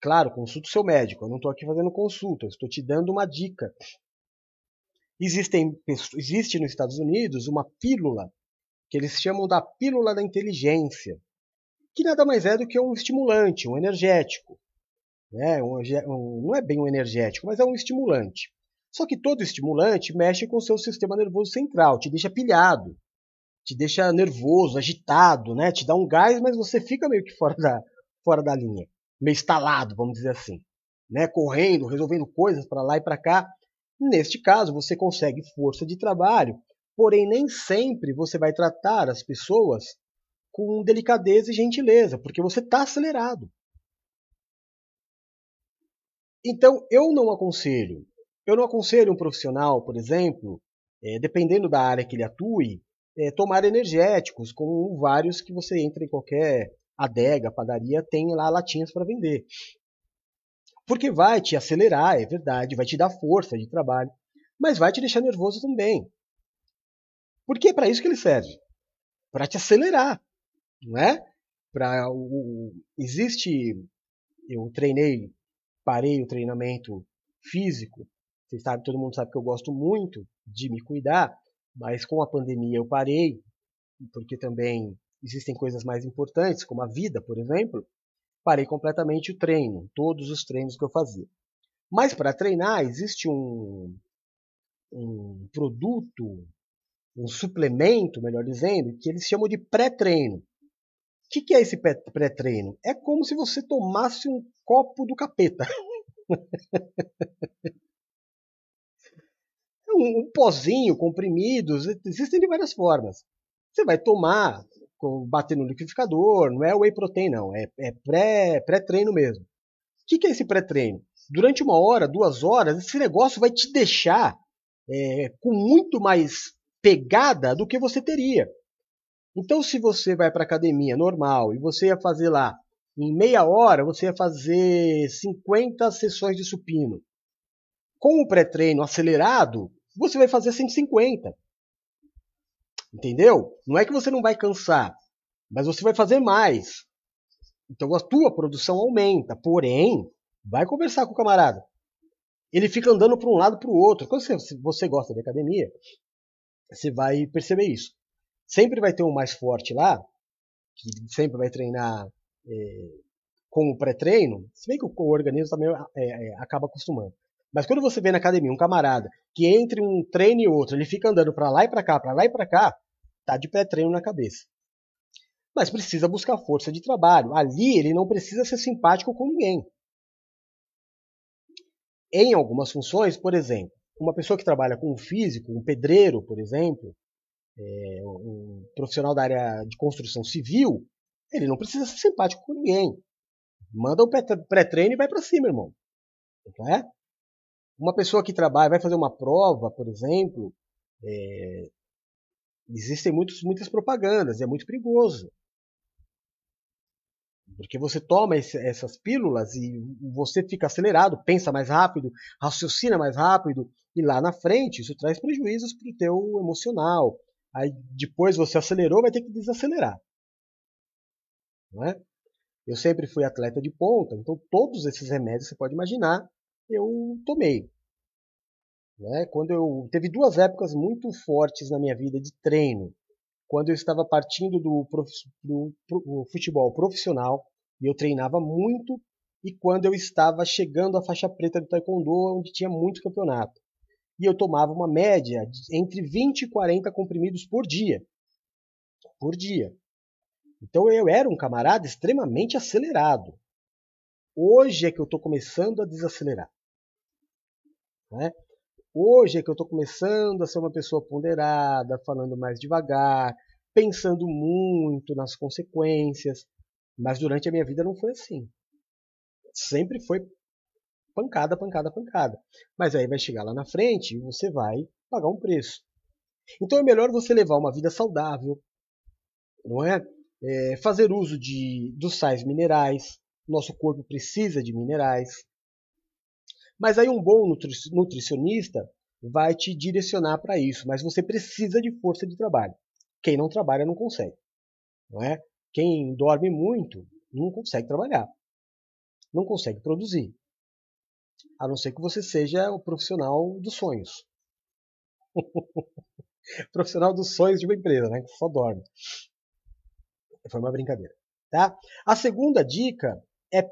Claro, consulte o seu médico. Eu não estou aqui fazendo consulta, estou te dando uma dica. Existem, existe nos Estados Unidos uma pílula que eles chamam da pílula da inteligência, que nada mais é do que um estimulante, um energético. Né? Um, um, não é bem um energético, mas é um estimulante. Só que todo estimulante mexe com o seu sistema nervoso central, te deixa pilhado, te deixa nervoso, agitado, né? te dá um gás, mas você fica meio que fora da, fora da linha, meio instalado, vamos dizer assim. Né? Correndo, resolvendo coisas para lá e para cá. Neste caso, você consegue força de trabalho, porém nem sempre você vai tratar as pessoas com delicadeza e gentileza, porque você está acelerado. Então, eu não aconselho eu não aconselho um profissional, por exemplo, é, dependendo da área que ele atue, é, tomar energéticos, como vários que você entra em qualquer adega, padaria, tem lá latinhas para vender. Porque vai te acelerar, é verdade, vai te dar força de trabalho, mas vai te deixar nervoso também. Porque é para isso que ele serve para te acelerar, não é? Para o, existe eu treinei, parei o treinamento físico vocês sabem, todo mundo sabe que eu gosto muito de me cuidar, mas com a pandemia eu parei, porque também existem coisas mais importantes, como a vida, por exemplo. Parei completamente o treino, todos os treinos que eu fazia. Mas para treinar existe um, um produto, um suplemento, melhor dizendo, que eles chamam de pré-treino. O que, que é esse pré-treino? É como se você tomasse um copo do capeta. um, um pozinho, comprimidos, existem de várias formas. Você vai tomar, bater no liquidificador, não é whey protein não, é, é pré-treino pré mesmo. O que, que é esse pré-treino? Durante uma hora, duas horas, esse negócio vai te deixar é, com muito mais pegada do que você teria. Então, se você vai para academia normal e você ia fazer lá em meia hora, você ia fazer 50 sessões de supino. Com o pré-treino acelerado, você vai fazer 150. Entendeu? Não é que você não vai cansar, mas você vai fazer mais. Então a tua produção aumenta. Porém, vai conversar com o camarada. Ele fica andando para um lado para o outro. Quando você, você gosta de academia, você vai perceber isso. Sempre vai ter um mais forte lá, que sempre vai treinar é, com o pré-treino. Se bem que o, organismo também é, é, acaba acostumando. Mas quando você vê na academia um camarada que entre um treino e outro, ele fica andando para lá e para cá, para lá e para cá, tá de pré-treino na cabeça. Mas precisa buscar força de trabalho. Ali ele não precisa ser simpático com ninguém. Em algumas funções, por exemplo, uma pessoa que trabalha com o físico, um pedreiro, por exemplo, é, um profissional da área de construção civil, ele não precisa ser simpático com ninguém. Manda o pré-treino e vai para cima, irmão. Não é? Uma pessoa que trabalha, vai fazer uma prova, por exemplo, é, existem muitos, muitas propagandas, é muito perigoso. Porque você toma esse, essas pílulas e você fica acelerado, pensa mais rápido, raciocina mais rápido, e lá na frente isso traz prejuízos para o teu emocional. Aí depois você acelerou, vai ter que desacelerar. Não é? Eu sempre fui atleta de ponta, então todos esses remédios você pode imaginar eu tomei. Né? Quando eu teve duas épocas muito fortes na minha vida de treino, quando eu estava partindo do, prof, do, do futebol profissional e eu treinava muito, e quando eu estava chegando à faixa preta do taekwondo, onde tinha muito campeonato. E eu tomava uma média de entre 20 e 40 comprimidos por dia. Por dia. Então eu era um camarada extremamente acelerado. Hoje é que eu estou começando a desacelerar. Né? Hoje é que eu estou começando a ser uma pessoa ponderada, falando mais devagar, pensando muito nas consequências. Mas durante a minha vida não foi assim. Sempre foi pancada, pancada, pancada. Mas aí vai chegar lá na frente e você vai pagar um preço. Então é melhor você levar uma vida saudável, não é? é fazer uso de, dos sais minerais. Nosso corpo precisa de minerais. Mas aí um bom nutricionista vai te direcionar para isso, mas você precisa de força de trabalho. Quem não trabalha não consegue, não é? Quem dorme muito não consegue trabalhar, não consegue produzir, a não ser que você seja o profissional dos sonhos, profissional dos sonhos de uma empresa, né? Que só dorme. Foi uma brincadeira, tá? A segunda dica é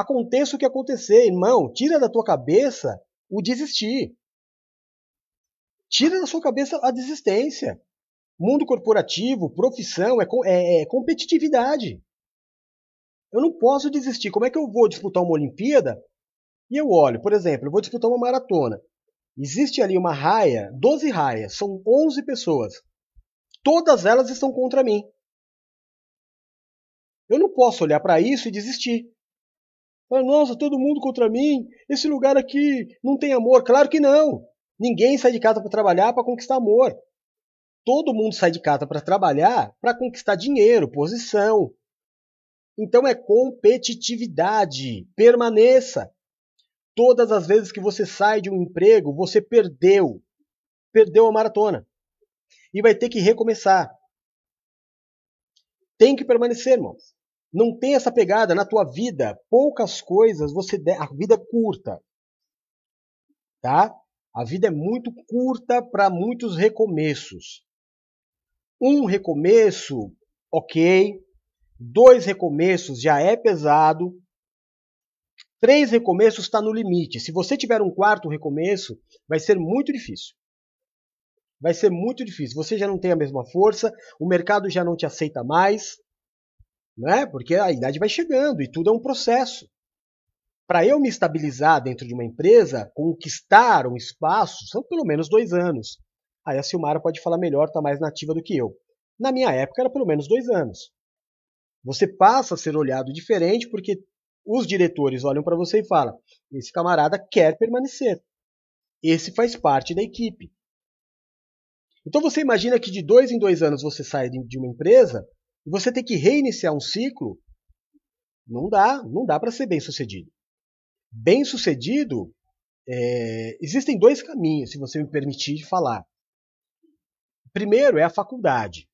aconteça o que acontecer, irmão, tira da tua cabeça o desistir. Tira da sua cabeça a desistência. Mundo corporativo, profissão, é, é, é competitividade. Eu não posso desistir. Como é que eu vou disputar uma Olimpíada? E eu olho, por exemplo, eu vou disputar uma maratona. Existe ali uma raia, 12 raias, são 11 pessoas. Todas elas estão contra mim. Eu não posso olhar para isso e desistir. Nossa, todo mundo contra mim. Esse lugar aqui não tem amor. Claro que não. Ninguém sai de casa para trabalhar para conquistar amor. Todo mundo sai de casa para trabalhar para conquistar dinheiro, posição. Então é competitividade. Permaneça. Todas as vezes que você sai de um emprego, você perdeu. Perdeu a maratona. E vai ter que recomeçar. Tem que permanecer, irmãos. Não tem essa pegada na tua vida. Poucas coisas você de... a vida é curta. Tá? A vida é muito curta para muitos recomeços. Um recomeço, ok. Dois recomeços já é pesado. Três recomeços está no limite. Se você tiver um quarto recomeço, vai ser muito difícil. Vai ser muito difícil. Você já não tem a mesma força, o mercado já não te aceita mais né? Porque a idade vai chegando e tudo é um processo. Para eu me estabilizar dentro de uma empresa, conquistar um espaço, são pelo menos dois anos. Aí a Silmara pode falar melhor, está mais nativa do que eu. Na minha época era pelo menos dois anos. Você passa a ser olhado diferente porque os diretores olham para você e falam: esse camarada quer permanecer. Esse faz parte da equipe. Então você imagina que de dois em dois anos você sai de uma empresa e você tem que reiniciar um ciclo, não dá, não dá para ser bem sucedido. Bem sucedido, é, existem dois caminhos, se você me permitir falar. Primeiro é a faculdade.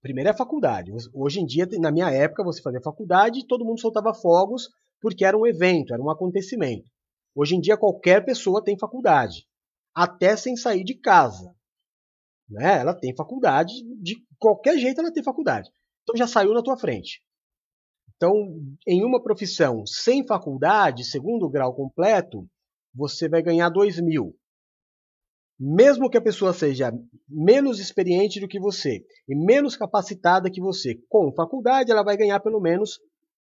Primeiro é a faculdade. Hoje em dia, na minha época, você fazia faculdade e todo mundo soltava fogos porque era um evento, era um acontecimento. Hoje em dia, qualquer pessoa tem faculdade, até sem sair de casa. Né? Ela tem faculdade, de qualquer jeito ela tem faculdade. Então já saiu na tua frente. Então, em uma profissão sem faculdade, segundo grau completo, você vai ganhar 2 mil. Mesmo que a pessoa seja menos experiente do que você e menos capacitada que você, com faculdade, ela vai ganhar pelo menos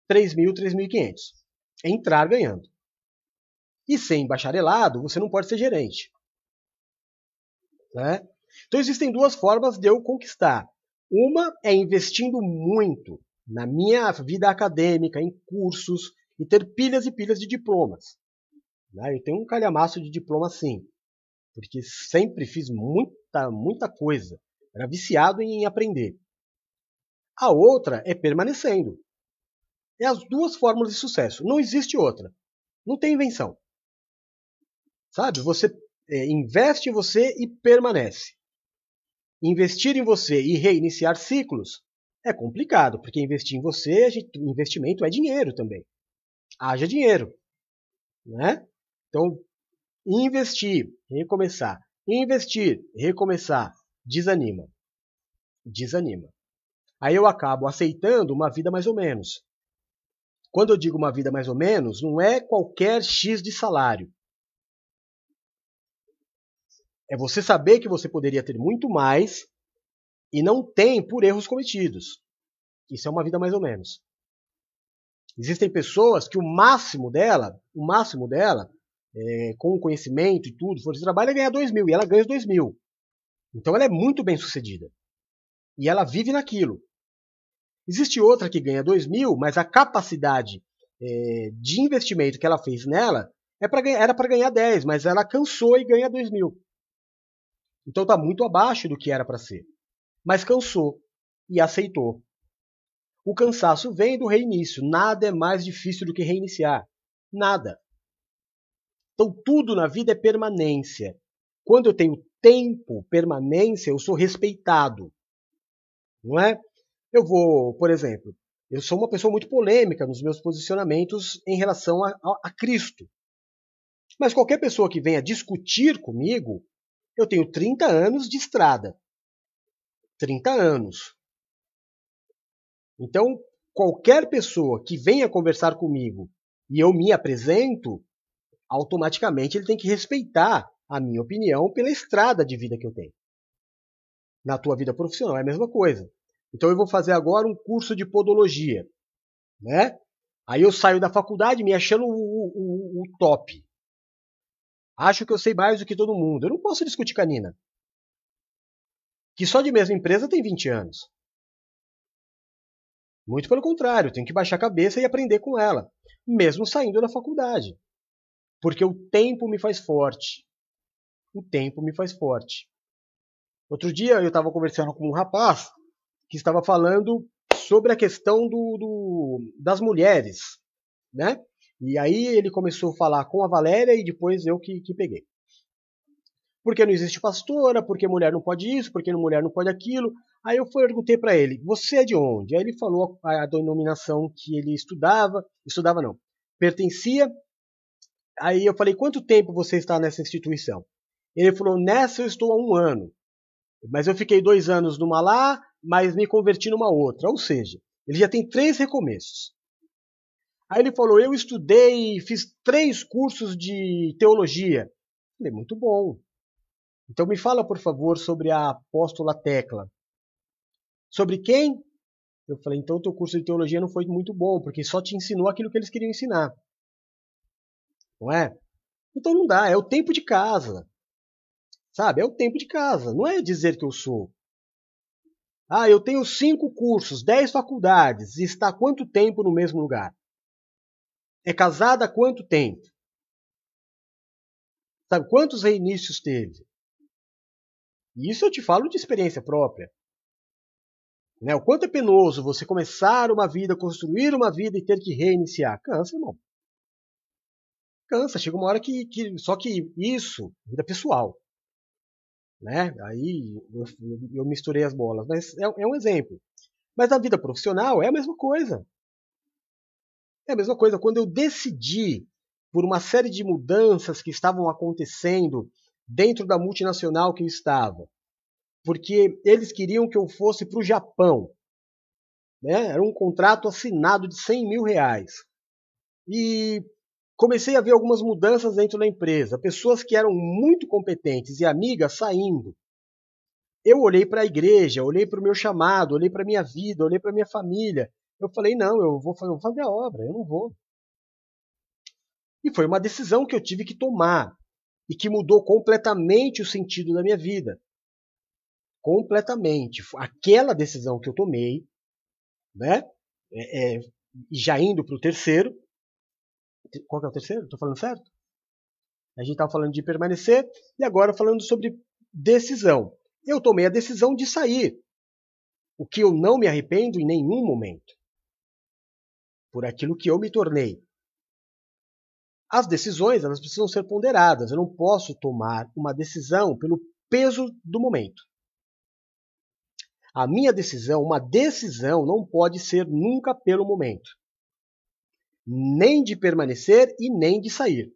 3 mil, 3.500. Entrar ganhando. E sem bacharelado, você não pode ser gerente. Né? Então existem duas formas de eu conquistar. Uma é investindo muito na minha vida acadêmica, em cursos, e ter pilhas e pilhas de diplomas. Né? Eu tenho um calhamaço de diploma sim, porque sempre fiz muita, muita coisa. Era viciado em aprender. A outra é permanecendo. É as duas fórmulas de sucesso. Não existe outra. Não tem invenção. Sabe? Você é, investe em você e permanece. Investir em você e reiniciar ciclos é complicado, porque investir em você, investimento é dinheiro também. Haja dinheiro. Né? Então, investir, recomeçar. Investir, recomeçar, desanima. Desanima. Aí eu acabo aceitando uma vida mais ou menos. Quando eu digo uma vida mais ou menos, não é qualquer X de salário. É você saber que você poderia ter muito mais e não tem por erros cometidos. Isso é uma vida mais ou menos. Existem pessoas que o máximo dela, o máximo dela, é, com conhecimento e tudo, for de trabalho, é ganhar 2 mil, e ela ganha os 2 mil. Então ela é muito bem sucedida. E ela vive naquilo. Existe outra que ganha 2 mil, mas a capacidade é, de investimento que ela fez nela é pra, era para ganhar 10, mas ela cansou e ganha 2 mil. Então está muito abaixo do que era para ser. Mas cansou e aceitou. O cansaço vem do reinício. Nada é mais difícil do que reiniciar. Nada. Então tudo na vida é permanência. Quando eu tenho tempo, permanência, eu sou respeitado. Não é? Eu vou, por exemplo, eu sou uma pessoa muito polêmica nos meus posicionamentos em relação a, a, a Cristo. Mas qualquer pessoa que venha discutir comigo, eu tenho 30 anos de estrada. 30 anos. Então, qualquer pessoa que venha conversar comigo e eu me apresento, automaticamente ele tem que respeitar a minha opinião pela estrada de vida que eu tenho. Na tua vida profissional é a mesma coisa. Então eu vou fazer agora um curso de podologia, né? Aí eu saio da faculdade me achando o, o, o top. Acho que eu sei mais do que todo mundo. Eu não posso discutir com a Nina. Que só de mesma empresa tem 20 anos. Muito pelo contrário, tenho que baixar a cabeça e aprender com ela, mesmo saindo da faculdade. Porque o tempo me faz forte. O tempo me faz forte. Outro dia eu estava conversando com um rapaz que estava falando sobre a questão do, do, das mulheres, né? E aí ele começou a falar com a Valéria e depois eu que, que peguei. Porque não existe pastora, porque mulher não pode isso, porque mulher não pode aquilo. Aí eu perguntei para ele, você é de onde? Aí ele falou a, a denominação que ele estudava, estudava não, pertencia. Aí eu falei, quanto tempo você está nessa instituição? Ele falou, nessa eu estou há um ano. Mas eu fiquei dois anos numa lá, mas me converti numa outra. Ou seja, ele já tem três recomeços. Aí ele falou: Eu estudei, fiz três cursos de teologia. Falei: Muito bom. Então me fala, por favor, sobre a apóstola Tecla. Sobre quem? Eu falei: Então o teu curso de teologia não foi muito bom, porque só te ensinou aquilo que eles queriam ensinar. Não é? Então não dá, é o tempo de casa. Sabe? É o tempo de casa. Não é dizer que eu sou. Ah, eu tenho cinco cursos, dez faculdades, e está quanto tempo no mesmo lugar? É casada há quanto tempo? Sabe quantos reinícios teve? Isso eu te falo de experiência própria. Né? O quanto é penoso você começar uma vida, construir uma vida e ter que reiniciar. Cansa, irmão. Cansa. Chega uma hora que. que só que isso, vida pessoal. Né? Aí eu, eu misturei as bolas. Mas é, é um exemplo. Mas na vida profissional é a mesma coisa. É a mesma coisa, quando eu decidi, por uma série de mudanças que estavam acontecendo dentro da multinacional que eu estava, porque eles queriam que eu fosse para o Japão. Né? Era um contrato assinado de 100 mil reais. E comecei a ver algumas mudanças dentro da empresa. Pessoas que eram muito competentes e amigas saindo. Eu olhei para a igreja, olhei para o meu chamado, olhei para a minha vida, olhei para a minha família. Eu falei: não, eu vou, eu vou fazer a obra, eu não vou. E foi uma decisão que eu tive que tomar e que mudou completamente o sentido da minha vida. Completamente. Aquela decisão que eu tomei, né? É, é, já indo para o terceiro. Qual que é o terceiro? Estou falando certo? A gente estava falando de permanecer e agora falando sobre decisão. Eu tomei a decisão de sair, o que eu não me arrependo em nenhum momento, por aquilo que eu me tornei. As decisões elas precisam ser ponderadas. Eu não posso tomar uma decisão pelo peso do momento. A minha decisão, uma decisão, não pode ser nunca pelo momento. Nem de permanecer e nem de sair.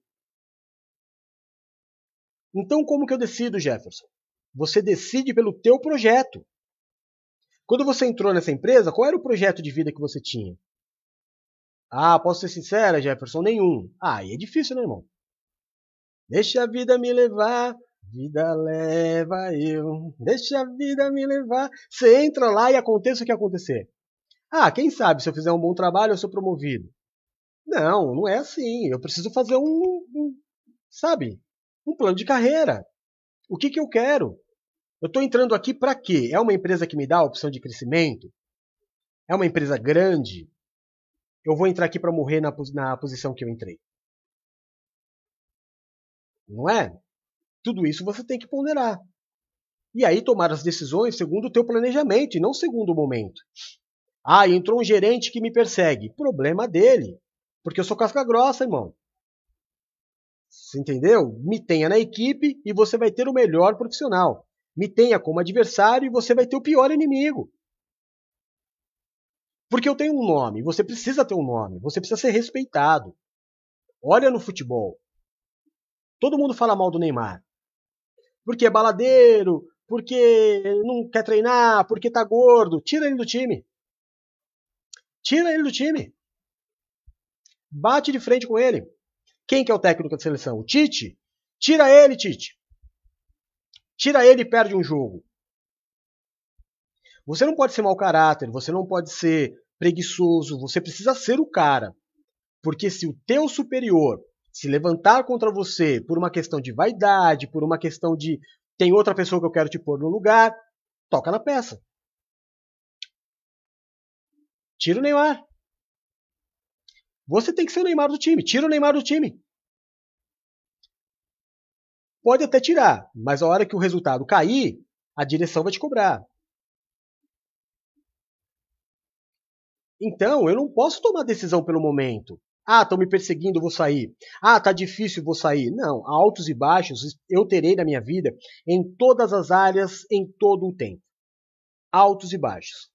Então, como que eu decido, Jefferson? Você decide pelo teu projeto. Quando você entrou nessa empresa, qual era o projeto de vida que você tinha? Ah, posso ser sincera, Jefferson? Nenhum. Ah, aí é difícil, né, irmão? Deixa a vida me levar, vida leva eu. Deixa a vida me levar. Você entra lá e aconteça o que acontecer. Ah, quem sabe se eu fizer um bom trabalho eu sou promovido. Não, não é assim. Eu preciso fazer um, um sabe, um plano de carreira. O que, que eu quero? Eu estou entrando aqui para quê? É uma empresa que me dá a opção de crescimento? É uma empresa grande? Eu vou entrar aqui para morrer na, na posição que eu entrei. Não é? Tudo isso você tem que ponderar. E aí tomar as decisões segundo o teu planejamento e não segundo o momento. Ah, entrou um gerente que me persegue. Problema dele. Porque eu sou casca grossa, irmão. Você entendeu? Me tenha na equipe e você vai ter o melhor profissional. Me tenha como adversário e você vai ter o pior inimigo. Porque eu tenho um nome, você precisa ter um nome, você precisa ser respeitado. Olha no futebol. Todo mundo fala mal do Neymar. Porque é baladeiro, porque não quer treinar, porque tá gordo. Tira ele do time. Tira ele do time. Bate de frente com ele. Quem que é o técnico da seleção? O Tite? Tira ele, Tite. Tira ele e perde um jogo. Você não pode ser mau caráter, você não pode ser preguiçoso, você precisa ser o cara. Porque se o teu superior se levantar contra você por uma questão de vaidade, por uma questão de tem outra pessoa que eu quero te pôr no lugar, toca na peça. Tira o Neymar. Você tem que ser o Neymar do time. Tira o Neymar do time. Pode até tirar, mas a hora que o resultado cair, a direção vai te cobrar. Então, eu não posso tomar decisão pelo momento. Ah, estão me perseguindo, vou sair. Ah, tá difícil, vou sair. Não, altos e baixos eu terei na minha vida em todas as áreas, em todo o tempo. Altos e baixos.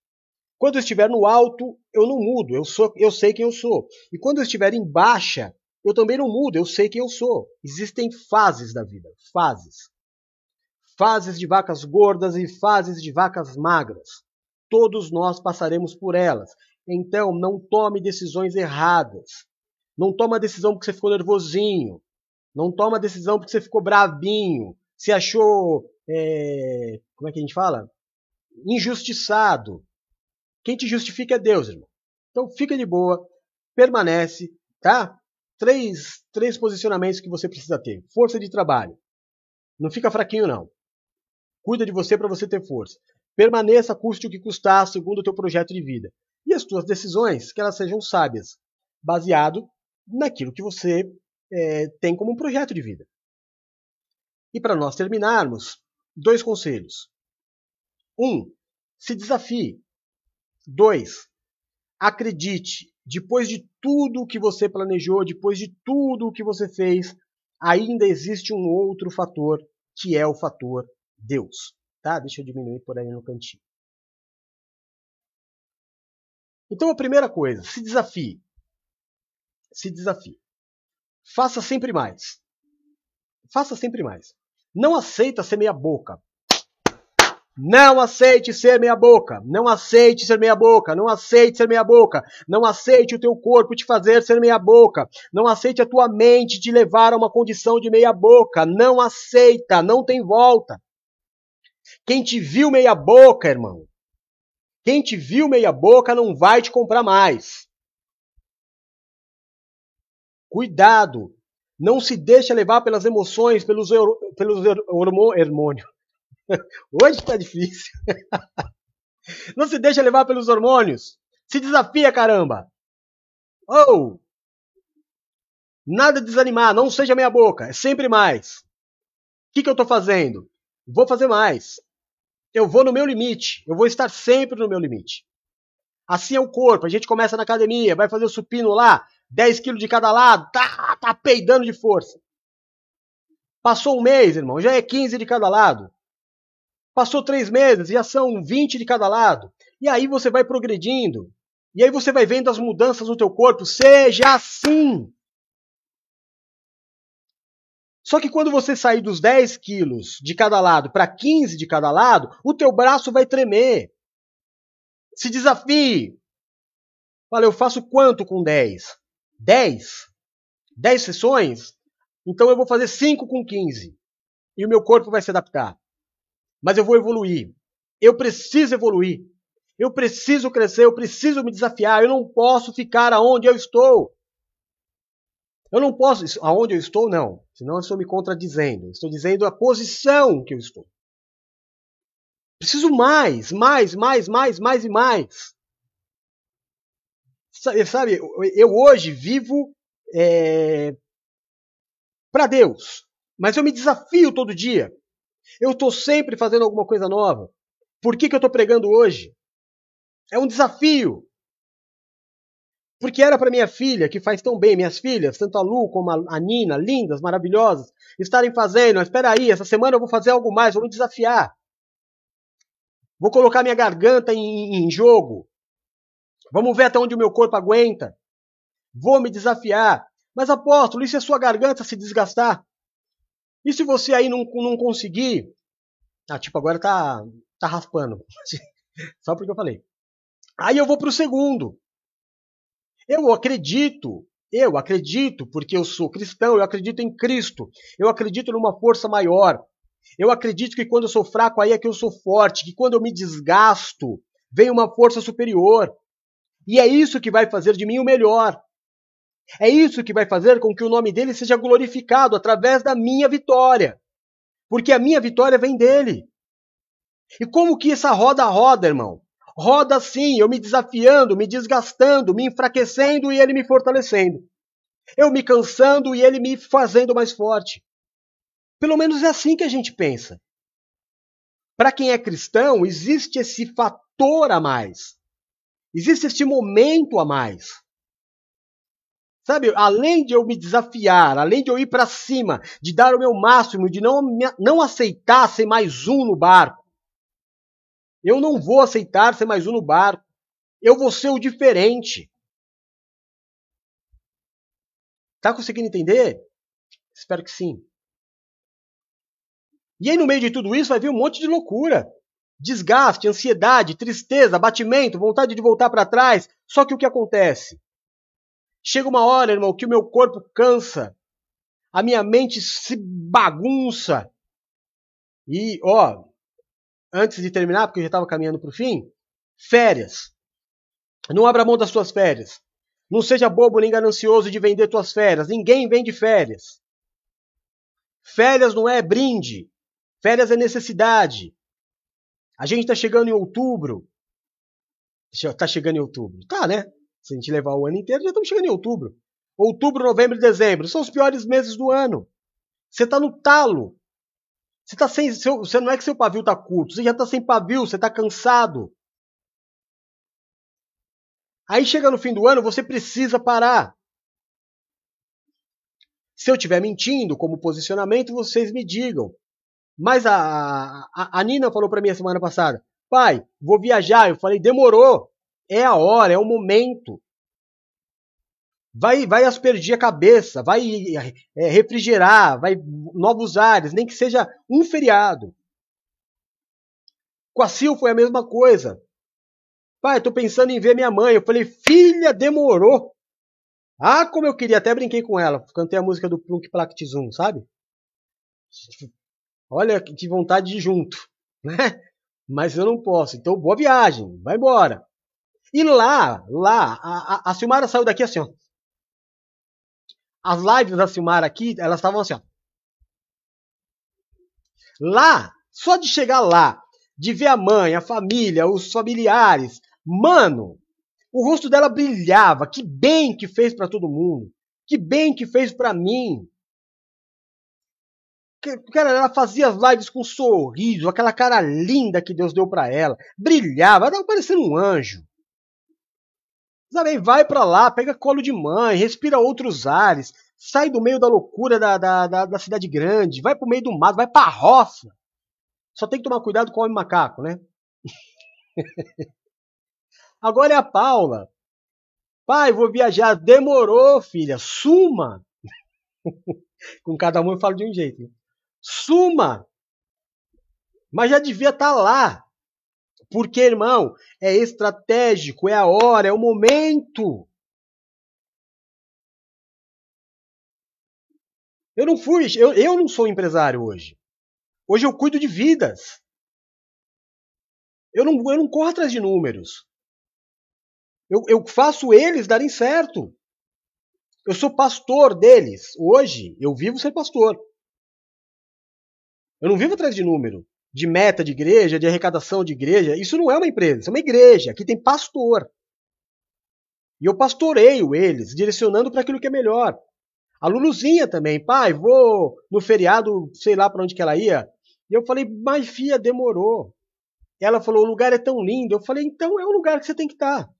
Quando eu estiver no alto, eu não mudo, eu sou, eu sei quem eu sou. E quando eu estiver em baixa, eu também não mudo, eu sei quem eu sou. Existem fases da vida, fases. Fases de vacas gordas e fases de vacas magras. Todos nós passaremos por elas. Então, não tome decisões erradas. Não toma decisão porque você ficou nervosinho. Não toma decisão porque você ficou bravinho. Se achou. É, como é que a gente fala? Injustiçado. Quem te justifica é Deus, irmão. Então fica de boa, permanece, tá? Três, três posicionamentos que você precisa ter. Força de trabalho. Não fica fraquinho, não. Cuida de você para você ter força. Permaneça, custe o que custar, segundo o teu projeto de vida e as tuas decisões que elas sejam sábias, baseado naquilo que você é, tem como um projeto de vida. E para nós terminarmos, dois conselhos. Um, se desafie. Dois, acredite. Depois de tudo o que você planejou, depois de tudo o que você fez, ainda existe um outro fator, que é o fator Deus. Tá? Deixa eu diminuir por aí no cantinho. Então a primeira coisa, se desafie. Se desafie. Faça sempre mais. Faça sempre mais. Não aceita ser meia boca. Não aceite ser meia boca. Não aceite ser meia boca. Não aceite ser meia boca. Não aceite o teu corpo te fazer ser meia boca. Não aceite a tua mente te levar a uma condição de meia boca. Não aceita. Não tem volta. Quem te viu meia boca, irmão, quem te viu meia boca não vai te comprar mais. Cuidado. Não se deixa levar pelas emoções, pelos, pelos hormônios. Hoje está difícil. Não se deixa levar pelos hormônios. Se desafia, caramba. Oh! Nada de desanimar, não seja meia boca, é sempre mais. O que, que eu estou fazendo? Vou fazer mais. Eu vou no meu limite. Eu vou estar sempre no meu limite. Assim é o corpo. A gente começa na academia, vai fazer o supino lá, 10 quilos de cada lado, tá, tá peidando de força. Passou um mês, irmão, já é 15 de cada lado. Passou três meses, já são 20 de cada lado. E aí você vai progredindo. E aí você vai vendo as mudanças no teu corpo. Seja assim. Só que quando você sair dos 10 quilos de cada lado para 15 de cada lado, o teu braço vai tremer. Se desafie. Fala, eu faço quanto com 10? 10? 10 sessões? Então eu vou fazer 5 com 15. E o meu corpo vai se adaptar. Mas eu vou evoluir. Eu preciso evoluir. Eu preciso crescer, eu preciso me desafiar. Eu não posso ficar aonde eu estou. Eu não posso, aonde eu estou, não. Senão eu estou me contradizendo. Estou dizendo a posição que eu estou. Preciso mais, mais, mais, mais, mais e mais. Sabe, eu hoje vivo é, para Deus, mas eu me desafio todo dia. Eu estou sempre fazendo alguma coisa nova. Por que, que eu estou pregando hoje? É um desafio. Porque era para minha filha, que faz tão bem, minhas filhas, tanto a Lu como a Nina, lindas, maravilhosas, estarem fazendo. Espera aí, essa semana eu vou fazer algo mais, vou me desafiar. Vou colocar minha garganta em, em jogo. Vamos ver até onde o meu corpo aguenta. Vou me desafiar. Mas apóstolo, e se a sua garganta se desgastar? E se você aí não, não conseguir? Ah, tipo, agora tá, tá raspando. Só porque eu falei. Aí eu vou para o segundo. Eu acredito, eu acredito, porque eu sou cristão, eu acredito em Cristo, eu acredito numa força maior. Eu acredito que quando eu sou fraco, aí é que eu sou forte, que quando eu me desgasto, vem uma força superior. E é isso que vai fazer de mim o melhor. É isso que vai fazer com que o nome dele seja glorificado através da minha vitória. Porque a minha vitória vem dele. E como que essa roda roda, irmão? Roda assim, eu me desafiando, me desgastando, me enfraquecendo e ele me fortalecendo. Eu me cansando e ele me fazendo mais forte. Pelo menos é assim que a gente pensa. Para quem é cristão, existe esse fator a mais. Existe este momento a mais. Sabe, além de eu me desafiar, além de eu ir para cima, de dar o meu máximo, de não, não aceitar ser mais um no barco, eu não vou aceitar ser mais um no barco. Eu vou ser o diferente. Tá conseguindo entender? Espero que sim. E aí, no meio de tudo isso, vai vir um monte de loucura. Desgaste, ansiedade, tristeza, abatimento, vontade de voltar para trás. Só que o que acontece? Chega uma hora, irmão, que o meu corpo cansa, a minha mente se bagunça. E, ó, antes de terminar, porque eu já estava caminhando para o fim, férias. Não abra mão das suas férias. Não seja bobo nem ganancioso de vender suas férias. Ninguém vende férias. Férias não é brinde. Férias é necessidade. A gente está chegando em outubro. Está chegando em outubro. Tá, né? Se a gente levar o ano inteiro, já estamos chegando em outubro. Outubro, novembro e dezembro são os piores meses do ano. Você está no talo. Você tá sem. Seu, você não é que seu pavio tá curto, você já tá sem pavio, você tá cansado. Aí chega no fim do ano, você precisa parar. Se eu estiver mentindo como posicionamento, vocês me digam. Mas a, a, a Nina falou para mim a semana passada: pai, vou viajar. Eu falei: demorou. É a hora, é o momento. Vai, vai aspergir a cabeça, vai é, refrigerar, vai novos ares, nem que seja um feriado. Com a Sil foi a mesma coisa. Pai, tô pensando em ver minha mãe. Eu falei, filha, demorou. Ah, como eu queria, até brinquei com ela. Cantei a música do Plunk Plactizum, sabe? Olha que vontade de ir junto, né? Mas eu não posso. Então, boa viagem, vai embora. E lá, lá, a, a, a Silmara saiu daqui assim, ó. As lives da Silmara aqui, elas estavam assim, ó. Lá, só de chegar lá, de ver a mãe, a família, os familiares, mano, o rosto dela brilhava. Que bem que fez para todo mundo. Que bem que fez para mim. Cara, ela fazia as lives com um sorriso, aquela cara linda que Deus deu para ela. Brilhava, ela tava parecendo um anjo. Sabe, vai para lá, pega colo de mãe, respira outros ares, sai do meio da loucura da, da, da, da cidade grande, vai pro meio do mato, vai pra roça. Só tem que tomar cuidado com o homem macaco, né? Agora é a Paula. Pai, vou viajar. Demorou, filha. Suma. com cada um eu falo de um jeito. Né? Suma! Mas já devia estar tá lá. Porque, irmão, é estratégico, é a hora, é o momento. Eu não fui, eu, eu não sou empresário hoje. Hoje eu cuido de vidas. Eu não, eu não corro atrás de números. Eu, eu faço eles darem certo. Eu sou pastor deles. Hoje eu vivo ser pastor. Eu não vivo atrás de número, de meta de igreja, de arrecadação de igreja. Isso não é uma empresa, isso é uma igreja. Aqui tem pastor. E eu pastoreio eles, direcionando para aquilo que é melhor. A Luluzinha também, pai, vou no feriado, sei lá para onde que ela ia. E eu falei, mas filha, demorou. Ela falou, o lugar é tão lindo. Eu falei, então é o lugar que você tem que estar. Tá.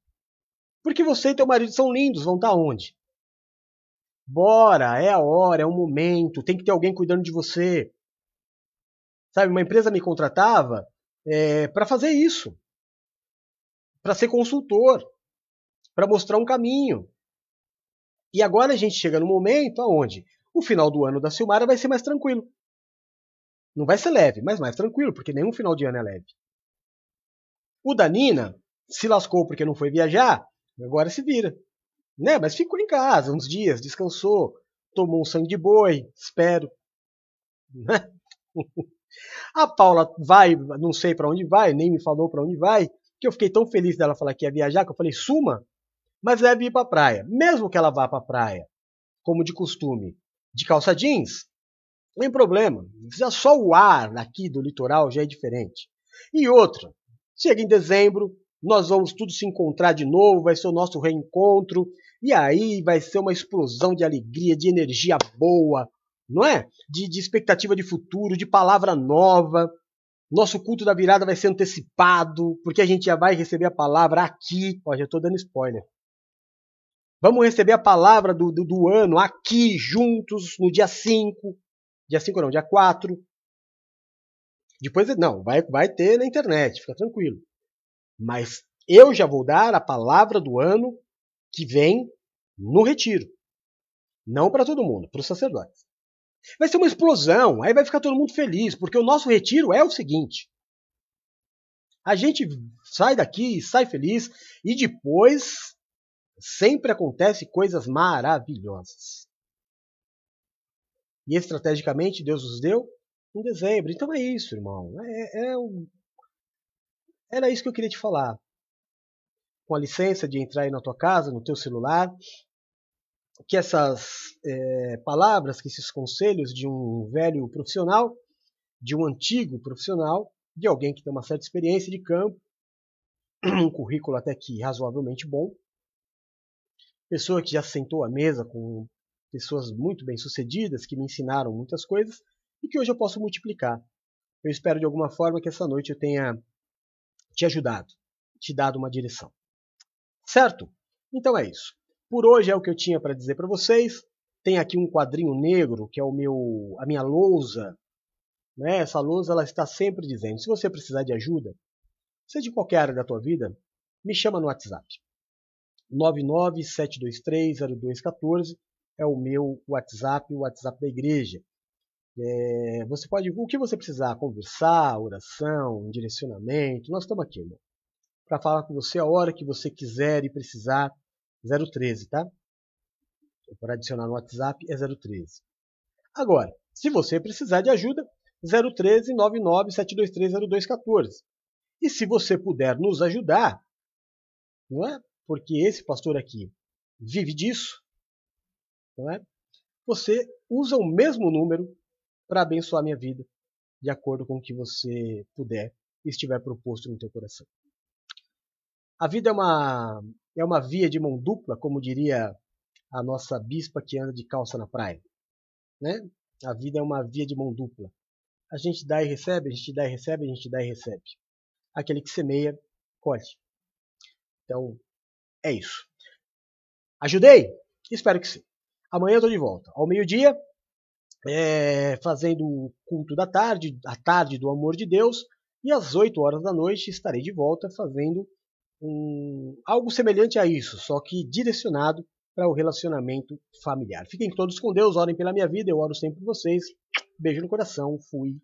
Porque você e teu marido são lindos, vão estar tá onde? Bora, é a hora, é o momento, tem que ter alguém cuidando de você. Sabe, uma empresa me contratava é, para fazer isso, para ser consultor, para mostrar um caminho. E agora a gente chega no momento aonde o final do ano da Silmara vai ser mais tranquilo. Não vai ser leve, mas mais tranquilo, porque nenhum final de ano é leve. O da Nina se lascou porque não foi viajar, agora se vira. Né? Mas ficou em casa uns dias, descansou, tomou um sangue de boi, espero. Né? A Paula vai, não sei para onde vai, nem me falou para onde vai, que eu fiquei tão feliz dela falar que ia viajar, que eu falei, suma, mas deve ir para praia. Mesmo que ela vá para a praia, como de costume, de calça jeans, não tem problema. Já só o ar aqui do litoral já é diferente. E outra, chega em dezembro, nós vamos tudo se encontrar de novo, vai ser o nosso reencontro, e aí vai ser uma explosão de alegria, de energia boa, não é? De, de expectativa de futuro, de palavra nova. Nosso culto da virada vai ser antecipado, porque a gente já vai receber a palavra aqui. Ó, já estou dando spoiler. Vamos receber a palavra do, do, do, ano aqui, juntos, no dia 5. Dia 5 não, dia 4. Depois, não, vai, vai ter na internet, fica tranquilo. Mas eu já vou dar a palavra do ano que vem no retiro. Não para todo mundo, para os sacerdotes. Vai ser uma explosão, aí vai ficar todo mundo feliz, porque o nosso retiro é o seguinte: a gente sai daqui, sai feliz, e depois sempre acontece coisas maravilhosas. E estrategicamente Deus nos deu em dezembro. Então é isso, irmão. É, é um... Era isso que eu queria te falar. Com a licença de entrar aí na tua casa, no teu celular, que essas é, palavras, que esses conselhos de um velho profissional, de um antigo profissional, de alguém que tem uma certa experiência de campo, um currículo até que razoavelmente bom, pessoa que já sentou à mesa com pessoas muito bem sucedidas, que me ensinaram muitas coisas e que hoje eu posso multiplicar. Eu espero de alguma forma que essa noite eu tenha te ajudado, te dado uma direção. Certo? Então é isso. Por hoje é o que eu tinha para dizer para vocês. Tem aqui um quadrinho negro, que é o meu, a minha lousa. Né? Essa lousa ela está sempre dizendo, se você precisar de ajuda, seja de qualquer área da tua vida, me chama no WhatsApp. 997230214 é o meu WhatsApp, o WhatsApp da igreja. É, você pode, o que você precisar, conversar, oração, direcionamento, nós estamos aqui, irmão. Para falar com você a hora que você quiser e precisar, 013, tá? Para adicionar no WhatsApp é 013. Agora, se você precisar de ajuda, 013 99 723 0214. E se você puder nos ajudar, não é? Porque esse pastor aqui vive disso, não é? Você usa o mesmo número para abençoar minha vida, de acordo com o que você puder e estiver proposto no teu coração. A vida é uma é uma via de mão dupla, como diria a nossa bispa que anda de calça na praia, né? A vida é uma via de mão dupla. A gente dá e recebe, a gente dá e recebe, a gente dá e recebe. Aquele que semeia, colhe. Então, é isso. Ajudei? Espero que sim. Amanhã eu estou de volta. Ao meio-dia, é, fazendo o culto da tarde, a tarde do amor de Deus. E às 8 horas da noite estarei de volta fazendo um, algo semelhante a isso, só que direcionado para o relacionamento familiar. Fiquem todos com Deus, orem pela minha vida, eu oro sempre por vocês. Beijo no coração, fui.